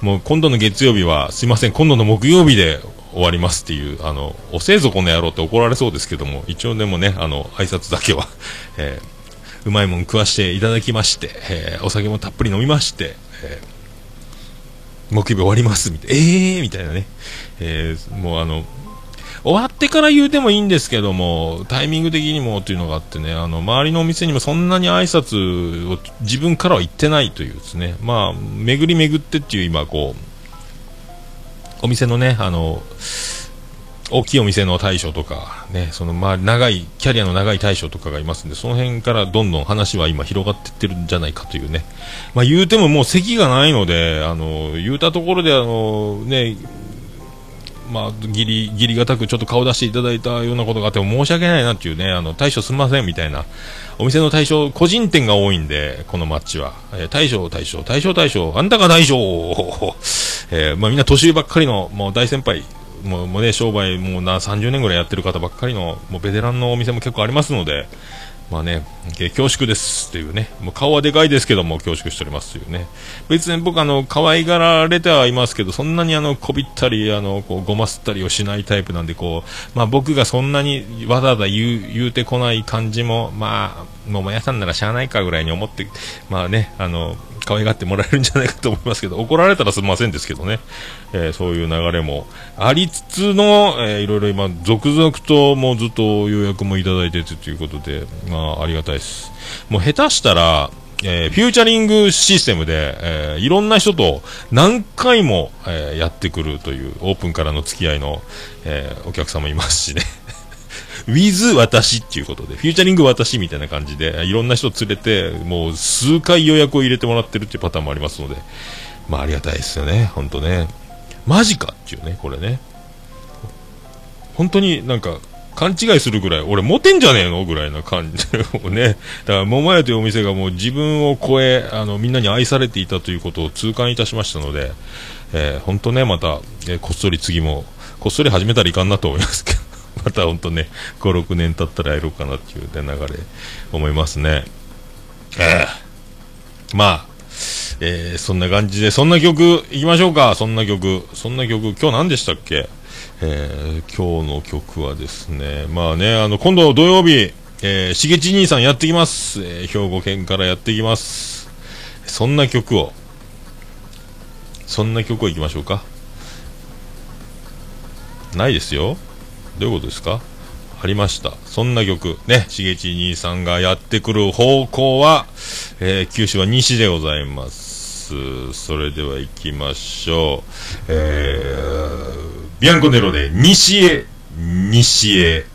ー、もう今度の月曜日はすいません、今度の木曜日で終わりますっていう、あの、おせえぞこの野郎って怒られそうですけども、一応でもね、あの、挨拶だけは、(laughs) えーうまいもん食わしていただきまして、えー、お酒もたっぷり飲みまして、えー、木曜日終わりますみたいな、えーみたいなね、えー、もうあの、終わってから言うてもいいんですけども、タイミング的にもというのがあってね、あの、周りのお店にもそんなに挨拶を自分からは言ってないというですね、まあ、巡り巡ってっていう今こう、お店のね、あの、大きいお店の大将とか、ね、そのまあ長い、キャリアの長い大将とかがいますんで、その辺からどんどん話は今広がっていってるんじゃないかというね。まあ言うてももう席がないので、あの、言うたところであの、ね、まあ、ギリ、ギリがたくちょっと顔出していただいたようなことがあっても申し訳ないなっていうね、あの、大将すみませんみたいな、お店の大将、個人店が多いんで、このマッチは。えー、大将、大将、大将、大将、あんたが大将 (laughs) えー、まあみんな年上ばっかりの、もう大先輩、もうね、商売もうな30年ぐらいやってる方ばっかりの、もうベテランのお店も結構ありますので、まあね、恐縮ですっていうね、もう顔はでかいですけども恐縮しておりますというね。別に僕あの、可愛がられてはいますけど、そんなにあの、こびったり、あの、こう、ごますったりをしないタイプなんで、こう、まあ僕がそんなにわざわざ言う、言うてこない感じも、まあ、もう屋さんならしゃあないかぐらいに思って、まあね、あの、可愛がってもらえるんじゃないかと思いますけど、怒られたらすみませんですけどね、えー、そういう流れもありつつの、えー、いろいろ今、続々ともうずっと予約もいただいててということで、まあ、ありがたいです。もう下手したら、えー、フューチャリングシステムで、えー、いろんな人と何回も、えー、やってくるというオープンからの付き合いの、えお客様いますしね。With 私っていうことで、フューチャリング私みたいな感じで、いろんな人連れて、もう数回予約を入れてもらってるっていうパターンもありますので、まあありがたいですよね、本当ね。マジかっていうね、これね。本当になんか、勘違いするぐらい、俺モテんじゃねえのぐらいな感じをね。だから、桃屋というお店がもう自分を超え、あの、みんなに愛されていたということを痛感いたしましたので、えー、本当ね、また、えー、こっそり次も、こっそり始めたらいかんなと思いますけど。また本当ね、5、6年経ったらやろうかなっていう、ね、流れ、思いますね。えー、まあ、えー、そんな感じで、そんな曲、いきましょうか、そんな曲。そんな曲、今日何でしたっけ？えー、今日の曲はですね、まあね、あの、今度土曜日、えー、しげち兄さんやってきます。えー、兵庫県からやってきます。そんな曲を、そんな曲をいきましょうか。ないですよ。どういうことですか？ありました。そんな曲、ね、しげち兄さんがやってくる方向は、えー、九州は西でございます。それでは行きましょう。えー、ビアンコネロで西へ、西へ。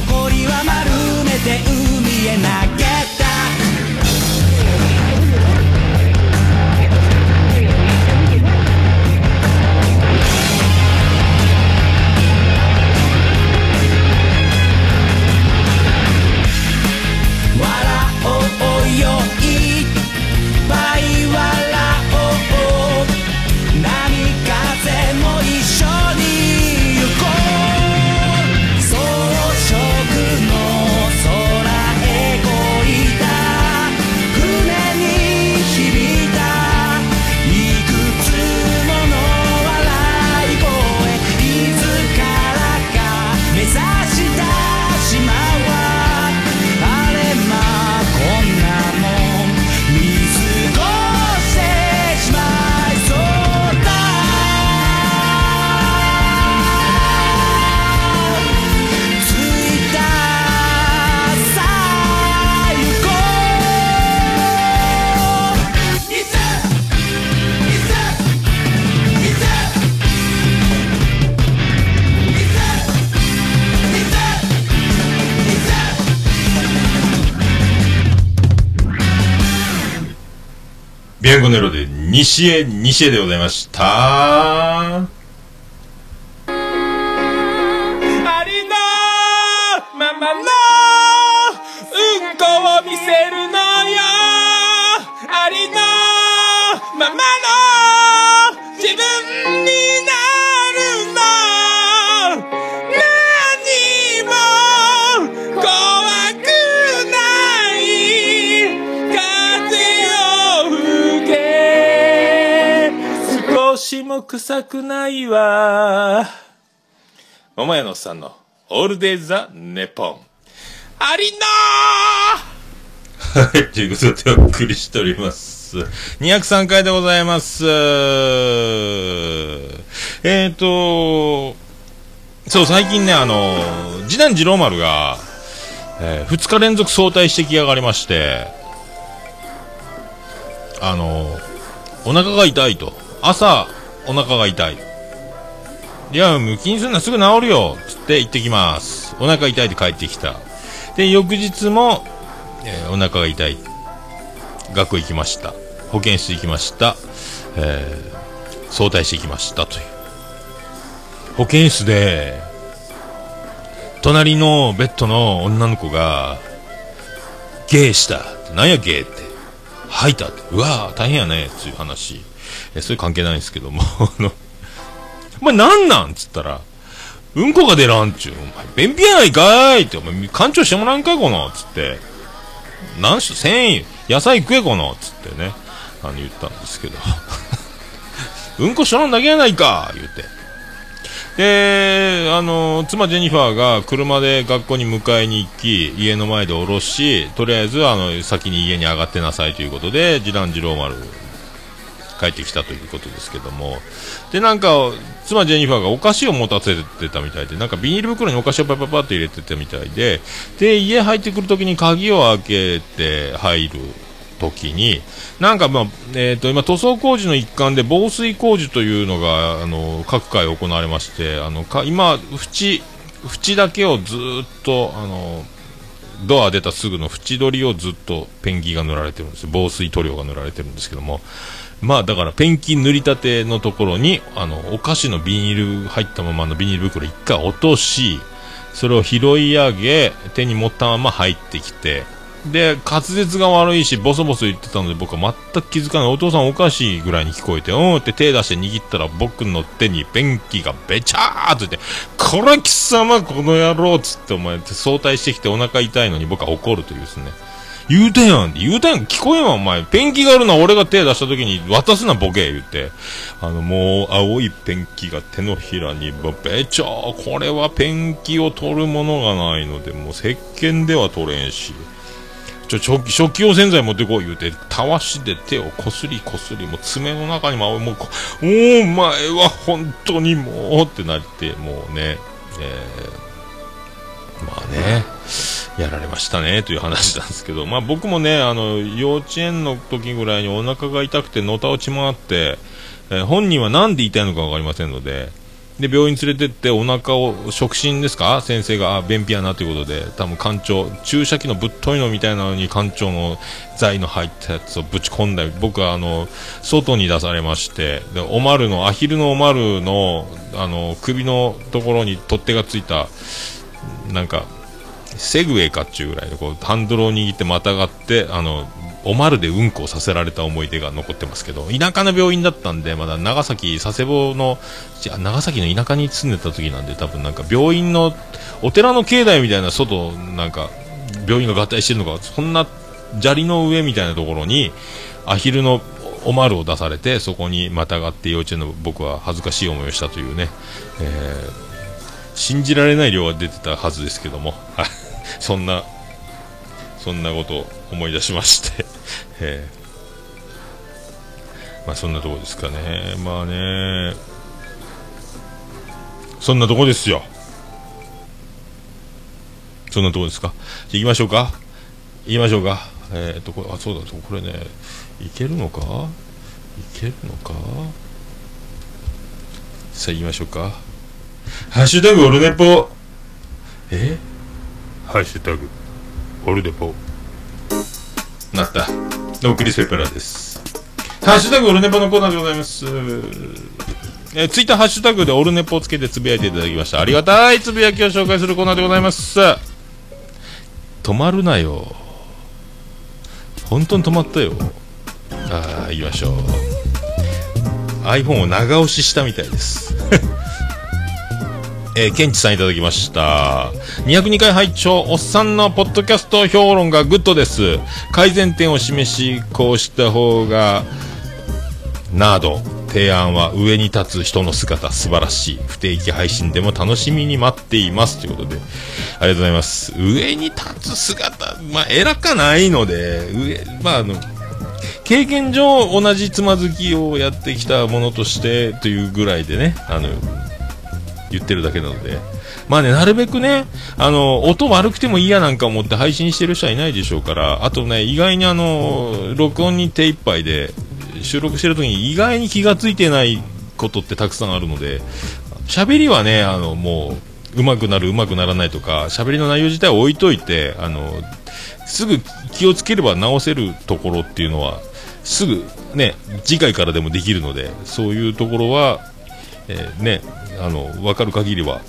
誇りは丸めて海へ投げコネロで西へ西へでございました。も臭くないわ桃屋のおっさんのオールデイ・ザ・ネポン。ありのはい、ということでお送りしております。203回でございます。えーと、そう、最近ね、あの、次男次郎丸が、え2日連続早退してきやがりまして、あの、お腹が痛いと。朝、お腹が痛い。いや、もう気にすんな、すぐ治るよつって行ってきます。お腹痛いって帰ってきた。で、翌日も、えーお腹が痛い。学校行きました。保健室行きました。えー早退してきましたという。保健室で、隣のベッドの女の子が、ゲーした。なんやゲーって。吐いたって。うわー大変やね。っていう話。えそういう関係ないんですけども。(laughs) あの、お前なんなん？つったら、うんこが出らんちゅう。お前、便秘やないかーいって、お前、館長してもらうんかいこの？つって。何し、繊維、野菜食えこの？つってね、あの、言ったんですけど。(laughs) うんこしょらんだけやないか言うて。で、あの、妻ジェニファーが車で学校に迎えに行き、家の前で降ろし、とりあえず、あの、先に家に上がってなさいということで、次男次郎丸、帰ってきたということですけども。で、なんか、妻ジェニファーがお菓子を持たせてたみたいで、なんかビニール袋にお菓子をパパパッと入れてたみたいで、で、家入ってくるときに鍵を開けて入るときに、なんかまあ、えっ、と、今塗装工事の一環で防水工事というのが、あの、各界行われまして、あの、か今、縁、縁だけをずっと、あの、ドア出たすぐの縁取りをずっとペンキが塗られてるんです。防水塗料が塗られてるんですけども。まあだからペンキ塗りたてのところに、あの、お菓子のビニール入ったままのビニール袋一回落とし、それを拾い上げ、手に持ったまま入ってきて、で、滑舌が悪いし、ボソボソ言ってたので僕は全く気づかない。お父さんおかしいぐらいに聞こえて、うんって手出して握ったら僕の手にペンキがべちゃーっと言って、こら貴様この野郎っつってお前って早退してきてお腹痛いのに僕は怒るというですね。言うてやん言うてやん聞こえんわお前。ペンキがあるのは俺が手出した時に渡すなボケ言って。あのもう青いペンキが手のひらにべちゃー。これはペンキを取るものがないので、もう石鹸では取れんし。ちょ、食器、食器用洗剤持ってこい言うて、たわしで手をこすりこすり、もう爪の中にも、もうこ、おお前は本当にもうってなって、もうね、えー、まあね、やられましたね、という話なんですけど、まあ僕もね、あの、幼稚園の時ぐらいにお腹が痛くてのた落ち回って、えー本人は何で痛いのかわかりませんので、で、病院連れてってお腹を、触診ですか？先生が、あ、便秘やなということで、多分館長、注射器のぶっといのみたいなのに館長の剤の入ったやつをぶち込んだり、僕はあの、外に出されまして、で、おまるの、アヒルのおまるの、あの、首のところに取っ手がついた、なんか、セグウェイかっちゅうぐらいで、こう、ハンドルを握ってまたがって、あの、おまるでうんこをさせられた思い出が残ってますけど、田舎の病院だったんで、まだ長崎、佐世保の、長崎の田舎に住んでた時なんで、多分なんか病院の、お寺の境内みたいな外、なんか、病院が合体してるのか、そんな砂利の上みたいなところに、アヒルのおまるを出されて、そこにまたがって幼稚園の僕は恥ずかしい思いをしたというね、えー信じられない量が出てたはずですけども、そんな、そんなことを思い出しまして、(laughs) えーまあそんなとこですかね。まあね、そんなとこですよ。そんなとこですか。じゃ行きましょうか。行きましょうか。えーっと、これ、あ、そうだ、これね、いけるのか？いけるのか？さあ行きましょうか。ハッシュタグオルネポ。え？ハッシュタグオルネポ。なった。どうもクリス・ペプラです。ハッシュタグオルネポのコーナーでございます。えー、ツイッターハッシュタグでオルネポをつけてつぶやいていただきました。ありがたいつぶやきを紹介するコーナーでございます。止まるなよ。本当に止まったよ。ああ、行きましょう。iPhone を長押ししたみたいです。えー、ケンチさんいただきました。202回拝聴おっさんのポッドキャスト評論がグッドです。改善点を示し、こうした方が、など、提案は上に立つ人の姿素晴らしい。不定期配信でも楽しみに待っています。ということで、ありがとうございます。上に立つ姿、まあ、偉かないので、上、まあ、あの、経験上同じつまずきをやってきたものとしてというぐらいでね、あの、言ってるだけなので。まあね、なるべくね、あの、音悪くてもいいやなんか思って配信してる人はいないでしょうから、あとね、意外にあの、録音に手一杯で、収録してる時に意外に気がついてないことってたくさんあるので、喋りはね、あの、もう、上手くなる、上手くならないとか、喋りの内容自体を置いといて、あの、すぐ気をつければ直せるところっていうのは、すぐね、次回からでもできるので、そういうところは、えーね、あの、分かる限りは、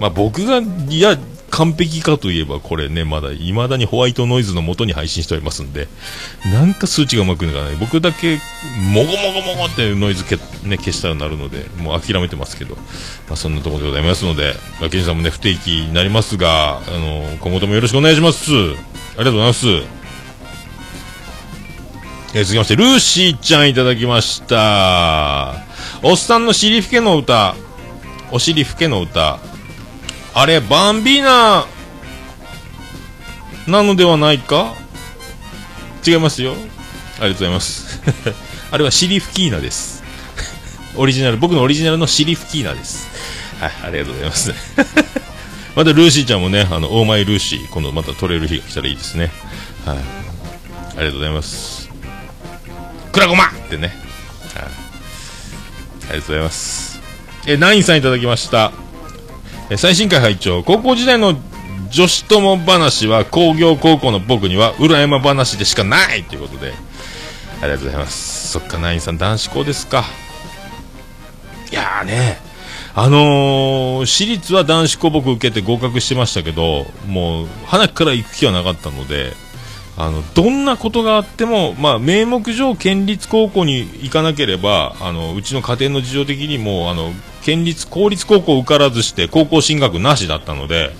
まあ、僕が、いや、完璧かといえば、これね、まだ、未だにホワイトノイズの元に配信しておりますんで、なんか数値がうまくいかない。僕だけ、もごもごもごってノイズけ、ね、消したらなるので、もう諦めてますけど、まあ、そんなところでございますので、まあ、ケンさんもね、不定期になりますが、あの、今後ともよろしくお願いします。ありがとうございます。えー続きまして、ルーシーちゃんいただきました。おっさんの尻ふけの歌、お尻ふけの歌、あれ、バンビーナなのではないか？違いますよ。ありがとうございます。(laughs) あれはシリフキーナです。オリジナル、僕のオリジナルのシリフキーナです。はい、ありがとうございます。(laughs) またルーシーちゃんもね、あの、オーマイルーシー、今度また撮れる日が来たらいいですね。はい。ありがとうございます。クラゴマってね。ありがとうございます。え、ナインさんいただきました。え最新回拝聴。高校時代の女子友話は工業高校の僕には裏山話でしかない。ということでありがとうございます。そっかナインさん男子校ですか。いやーね。あのー私立は男子校僕受けて合格してましたけどもう花から行く気はなかったのであのどんなことがあっても、まあ、名目上、県立高校に行かなければあのうちの家庭の事情的にもあの県立公立高校受からずして高校進学なしだったので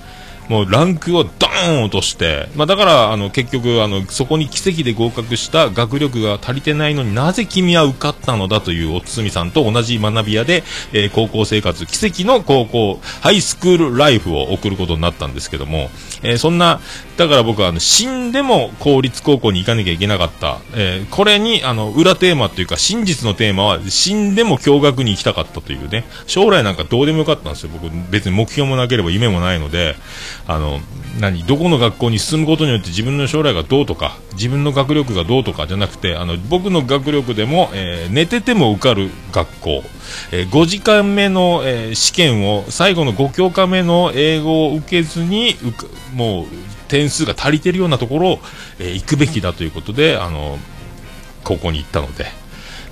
もうランクをドーン落として、まあ、だからあの結局あのそこに奇跡で合格した学力が足りてないのになぜ君は受かったのだというおつみさんと同じ学び屋で、えー高校生活奇跡の高校ハイスクールライフを送ることになったんですけども、えーそんなだから僕はあの死んでも公立高校に行かなきゃいけなかった、えーこれにあの裏テーマというか真実のテーマは死んでも共学に行きたかったというね。将来なんかどうでもよかったんですよ。僕別に目標もなければ夢もないので。あの何どこの学校に進むことによって自分の将来がどうとか自分の学力がどうとかじゃなくてあの僕の学力でも、えー寝てても受かる学校、えー5時間目の、えー試験を最後の5教科目の英語を受けずに受かもう点数が足りてるようなところを、えー行くべきだということであの高校に行ったので、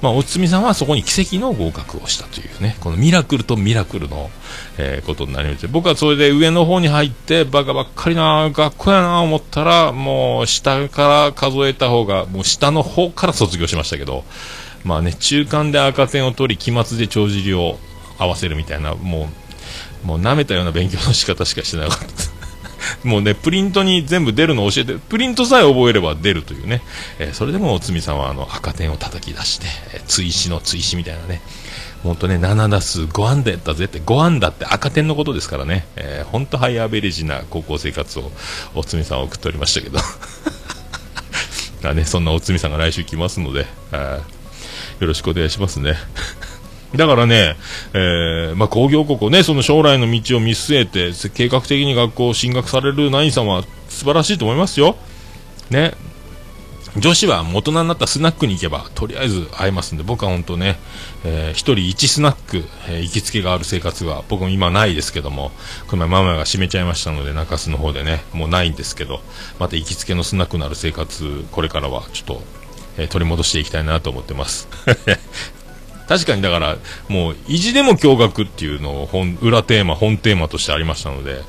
まあ、おつみさんはそこに奇跡の合格をしたというね、このミラクルとミラクルの、えーことになりまして、僕はそれで上の方に入って、バカばっかりな学校やな思ったら、もう下から数えた方が、もう下の方から卒業しましたけど、まあね、中間で赤点を取り、期末で帳尻を合わせるみたいな、もう、もう舐めたような勉強の仕方しかしてなかった。(laughs) もうね、プリントに全部出るのを教えて、プリントさえ覚えれば出るというね、えーそれでもおつみさんはあの赤点を叩き出して、えー追試の追試みたいなね、本当ね、7打数5安打やったぜって、5安打って赤点のことですからね、えー、本当ハイアベレージな高校生活をおつみさんは送っておりましたけど、(laughs) まあね、そんなおつみさんが来週来ますので、あーよろしくお願いしますね。(laughs) だからね、えーまあ、工業高校ね、その将来の道を見据えて、計画的に学校を進学されるナインさんは素晴らしいと思いますよ。ね。女子は大人になったスナックに行けば、とりあえず会えますんで、僕は本当ね、えー一人一スナック、えー行きつけがある生活は、僕も今ないですけども、この前ママが閉めちゃいましたので、中洲の方でね、もうないんですけど、また行きつけのスナックのある生活、これからはちょっと、え取り戻していきたいなと思ってます。(laughs) 確かにだから、もう、意地でも驚愕っていうのを本、裏テーマ、本テーマとしてありましたので、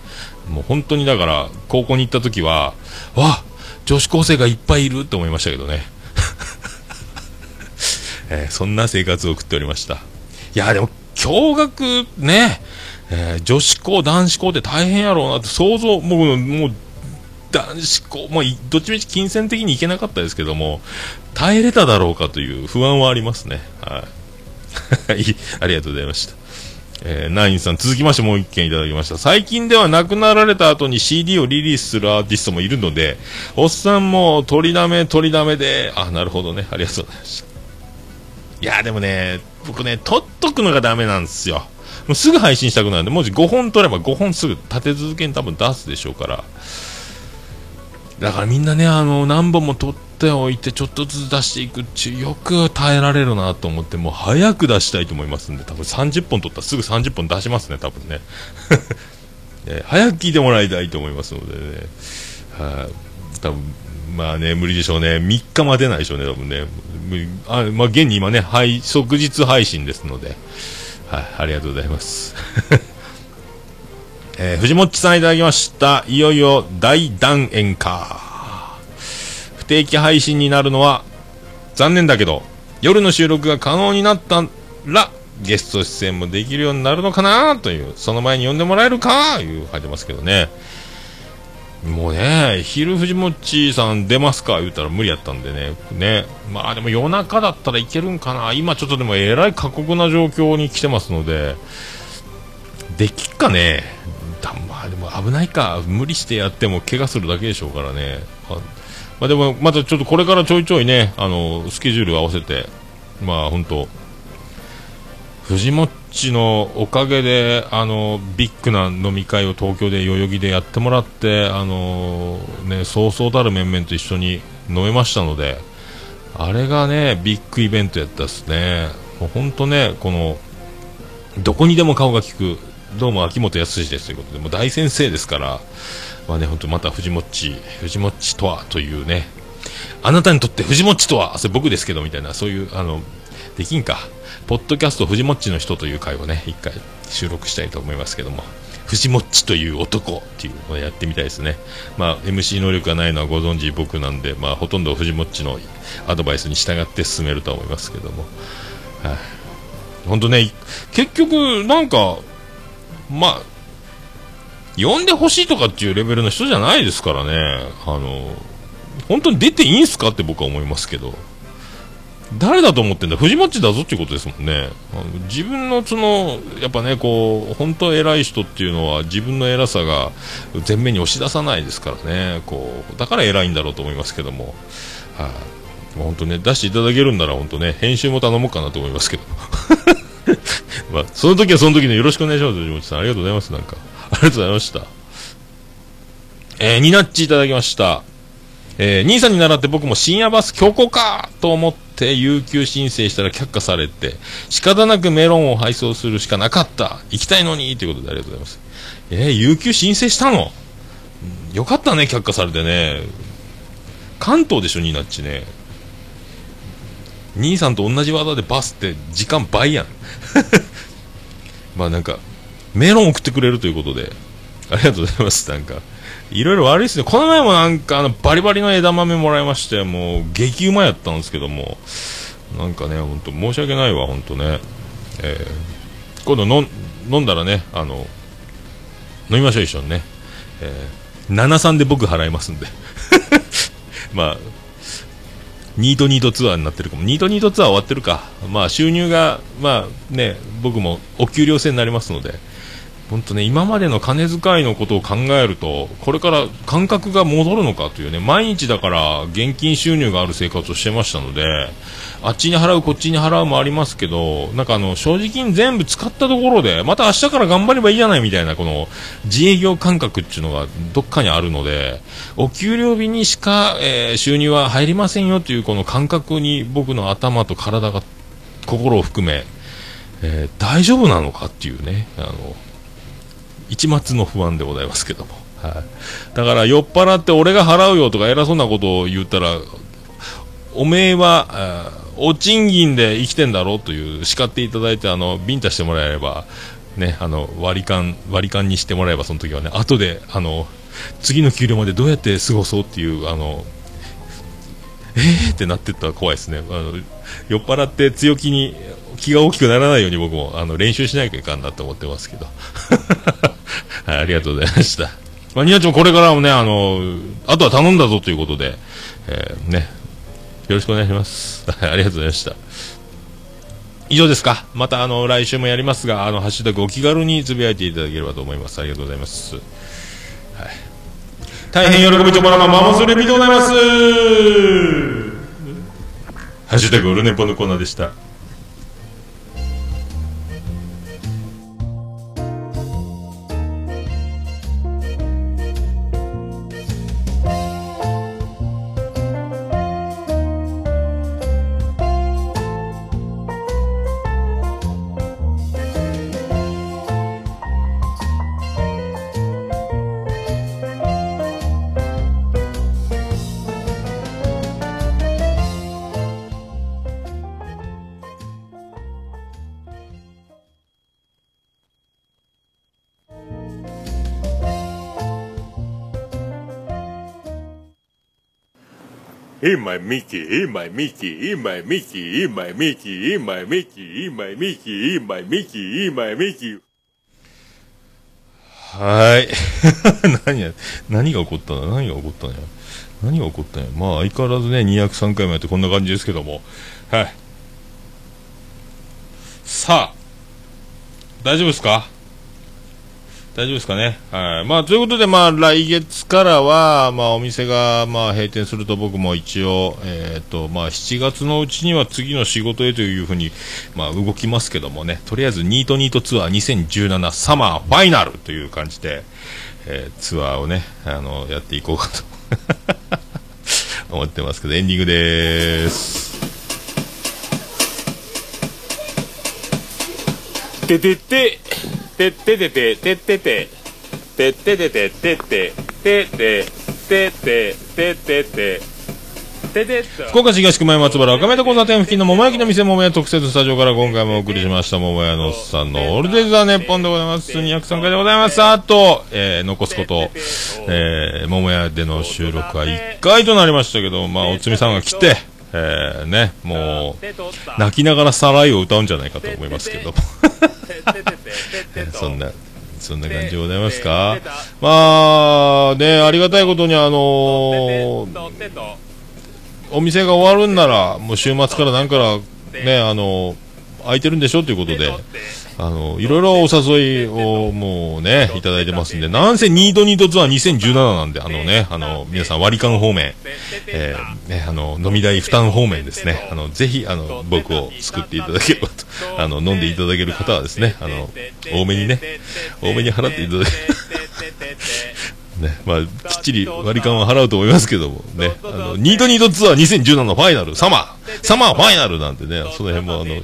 もう本当にだから、高校に行った時は、わ女子高生がいっぱいいるって思いましたけどね。(laughs) えーそんな生活を送っておりました。いや、でも、驚愕ね、えー女子校、男子校って大変やろうなって想像、もう、もう、男子校、まあ、どっちみち金銭的にいけなかったですけども、耐えれただろうかという不安はありますね。はい。(laughs) ありがとうございました。えーナインさん、続きましてもう一件いただきました。最近では亡くなられた後に CD をリリースするアーティストもいるので、おっさんも取りだめ取りだめで、あ、なるほどね。ありがとうございました。いや、でもね、僕ね、撮っとくのがダメなんですよ。もうすぐ配信したくなるんで、もし5本撮れば5本すぐ立て続けに多分出すでしょうから。だからみんなね、あの、何本も撮っておいて、ちょっとずつ出していくっちゅう、よく耐えられるなと思って、もう早く出したいと思いますんで、多分30本撮ったらすぐ30本出しますね、多分ね。え (laughs) 早く聞いてもらいたいと思いますのでね。はい、多分まあね、無理でしょうね。3日待てないでしょうね、多分ね。あまあ、現に今ね、配即日配信ですので、はい、ありがとうございます。えー藤本さんいただきました。いよいよ大断円か。不定期配信になるのは残念だけど、夜の収録が可能になったら、ゲスト出演もできるようになるのかなという、その前に呼んでもらえるかいう書いてますけどね。もうね、昼藤もっちさん出ますか言うたら無理やったんでね。ね。まあでも夜中だったらいけるんかな今ちょっとでもえらい過酷な状況に来てますので、できっかねだまあでも危ないか。無理してやっても怪我するだけでしょうからね。あまあでもまたちょっとこれからちょいちょいね、あの、スケジュール合わせて、まあ本当藤もっちのおかげであのビッグな飲み会を東京で代々木でやってもらってあの、ね、そうそうたる面々と一緒に飲めましたのであれがねビッグイベントやったですねもう本当ねこのどこにでも顔が利くどうも秋元康ですということでもう大先生ですからまあね本当また藤もっち藤もっちとはというねあなたにとって藤もっちとはそれ僕ですけどみたいなそういうあのできんか。ポッドキャスト藤もっちの人という回をね一回収録したいと思いますけども藤もっちという男っていうのをやってみたいですね。まあ MC 能力がないのはご存知僕なんでまあほとんど藤もっちのアドバイスに従って進めるとは思いますけども。はい。本当ね結局なんかまあ呼んでほしいとかっていうレベルの人じゃないですからね。あの本当に出ていいんすかって僕は思いますけど。誰だと思ってんだ？藤マッチだぞっていうことですもんね。あの自分のそのやっぱねこう本当偉い人っていうのは自分の偉さが前面に押し出さないですからね。こうだから偉いんだろうと思いますけども。はい、もう本当ね出していただけるんなら本当ね編集も頼もうかなと思いますけど。(laughs) まあその時はその時でよろしくお願いします藤本さん。ありがとうございますなんか。ありがとうございました。えー、ニナッチいただきました。えー兄さんに習って僕も深夜バス強行かと思って有給申請したら却下されて仕方なくメロンを配送するしかなかった。行きたいのにということでありがとうございます。えー有給申請したの？よかったね却下されてね。関東でしょニナッチね。兄さんと同じ技でバスって時間倍やん (laughs) まあなんかメロン送ってくれるということでありがとうございますなんかいろいろ悪いですね。この前もなんかあのバリバリの枝豆もらいまして、もう激うまやったんですけども、なんかね、本当申し訳ないわ、本当ね。えー今度飲ん飲んだらね、あの、飲みましょう一緒にね。えー、73で僕払いますんで。(laughs) まあ、ニートニートツアーになってるかも。ニートニートツアー終わってるか。まあ収入が、まあね、僕もお給料制になりますので、本当ね、今までの金遣いのことを考えると、これから感覚が戻るのかというね、毎日だから現金収入がある生活をしてましたので、あっちに払う、こっちに払うもありますけど、なんかあの、正直に全部使ったところで、また明日から頑張ればいいじゃないみたいな、この、自営業感覚っていうのがどっかにあるので、お給料日にしか、えー収入は入りませんよというこの感覚に僕の頭と体が、心を含め、えー大丈夫なのかっていうね、あの、一末の不安でございますけども。はい。だから酔っ払って俺が払うよとか偉そうなことを言ったら、おめえは、お賃金で生きてんだろうという叱っていただいて、あの、ビンタしてもらえれば、ね、あの、割り勘、割り勘にしてもらえば、その時はね、後で、あの、次の給料までどうやって過ごそうっていう、あの、えーってなってったら怖いですね。あの、酔っ払って強気に、気が大きくならないように僕も、あの、練習しなきゃいかんなと思ってますけど。(laughs) はい、ありがとうございました。まあ、ニナちゃんこれからもね、あの、あとは頼んだぞということで、えーね、よろしくお願いします。(laughs) はい、ありがとうございました。以上ですか。また、あの、来週もやりますが、あの、ハッシュタグお気軽につぶやいていただければと思います。ありがとうございます。はい。大変喜びともらま、マモスレビでございます。ハッシュタグルネポのコーナーでした。My Mickey, in my Mickey, in my Mickey, in my Mickey, in my Mickey, in my Mickey, in my Mickey, in my Mickey. はーい。何や、何が起こったの何が起こったのよ。何が起こったのよ。まあ、相変わらずね、203回もやってこんな感じですけども。はい。さあ、大丈夫ですか大丈夫ですかね？はい。まあ、ということで、まあ、来月からは、まあ、お店が、まあ、閉店すると僕も一応、えっ、と、まあ、7月のうちには次の仕事へというふうに、まあ、動きますけどもね、とりあえず、ニートニートツアー2017サマーファイナルという感じで、えーツアーをね、あの、やっていこうかと (laughs) 思ってますけど、エンディングでーす。ててて、てっててて、てってて、てっててて、てて、てて、てて、ててて、てて福岡市東区前松原赤目と交差点付近の桃焼きの店桃屋特設スタジオから今回もお送りしました桃屋のおっさんのオールデイズ・ザ・ネッポンでございます。203回でございます。あと、えー、残すこと、えー、桃屋での収録は1回となりましたけど、まあ、おつみさんが来て、えー、ね、もう、泣きながらサライを歌うんじゃないかと思いますけども。(laughs) そんな、そんな感じでございますかまあ、ね、ありがたいことにあのーお店が終わるんなら、もう週末からなんから、ね、あの、空いてるんでしょということで、あの、いろいろお誘いをもうね、いただいてますんで、なんせニートニートツアー2017なんで、あのね、あの、皆さん割り勘方面、えーね、あの、飲み代負担方面ですね、あの、ぜひ、あの、僕を救っていただければと、あの、飲んでいただける方はですね、あの、多めにね、多めに払っていただけ (laughs) ね、まあ、きっちり割り勘は払うと思いますけども、ね、あの、ニートニートツアー2017のファイナル、サマー、サマーファイナルなんてね、その辺もあの、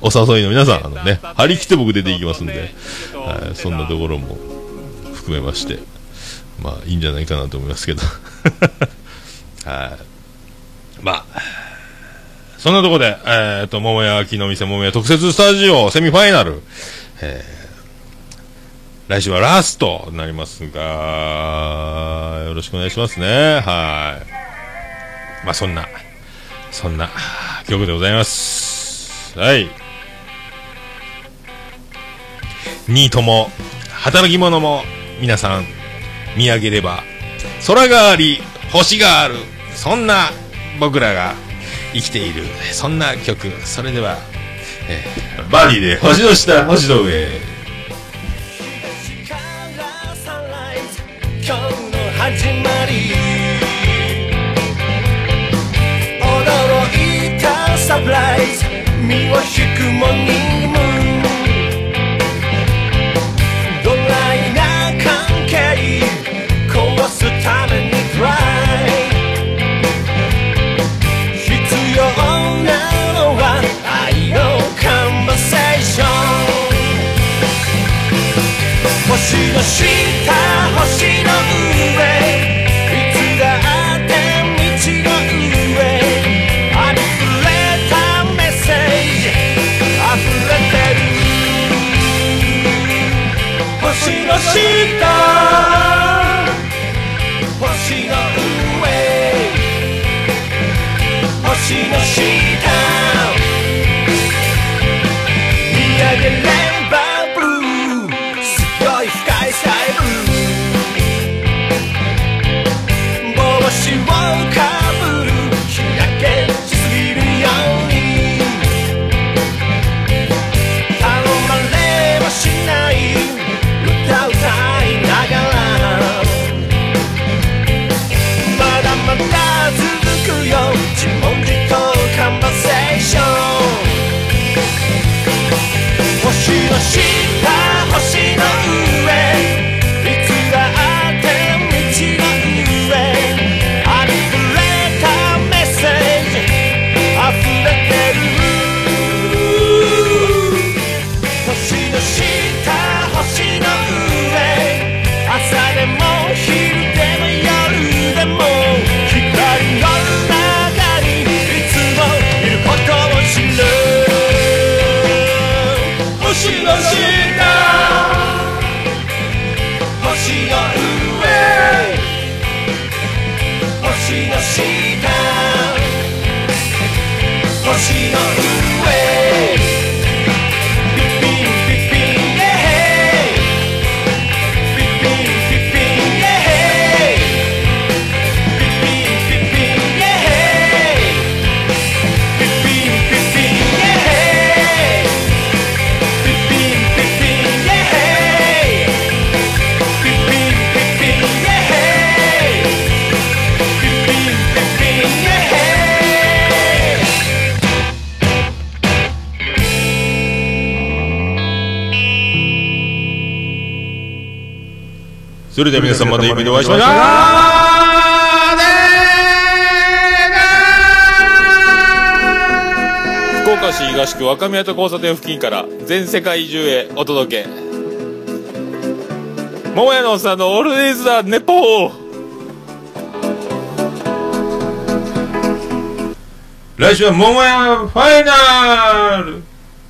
お誘いの皆さん、あのね、張り切って僕出ていきますんで、はい、そんなところも含めまして、まあ、いいんじゃないかなと思いますけど。(laughs) はい。まあ、そんなところで、えっ、と、桃屋秋の店桃屋特設スタジオセミファイナル、えー来週はラストになりますが、よろしくお願いしますね。はい。まあ、そんな、そんな曲でございます。はい。ニートも、働き者も、皆さん、見上げれば、空があり、星がある、そんな僕らが生きている、そんな曲。それでは、えーバディで星の下、星の上。今日の始まり驚いたサプライズ身を引くモーニングムーンドライな関係壊すためにトライ。必要なのは愛のカンバセーション。星の下星の下。星の上。星の下。見上げれば。それでは皆さんまた夢でお会いしましょう。福岡市東区若宮と交差点付近から全世界中へお届け。桃屋のおっさんのオールディーズ・ザ・ネポー。来週は桃屋ファイナル。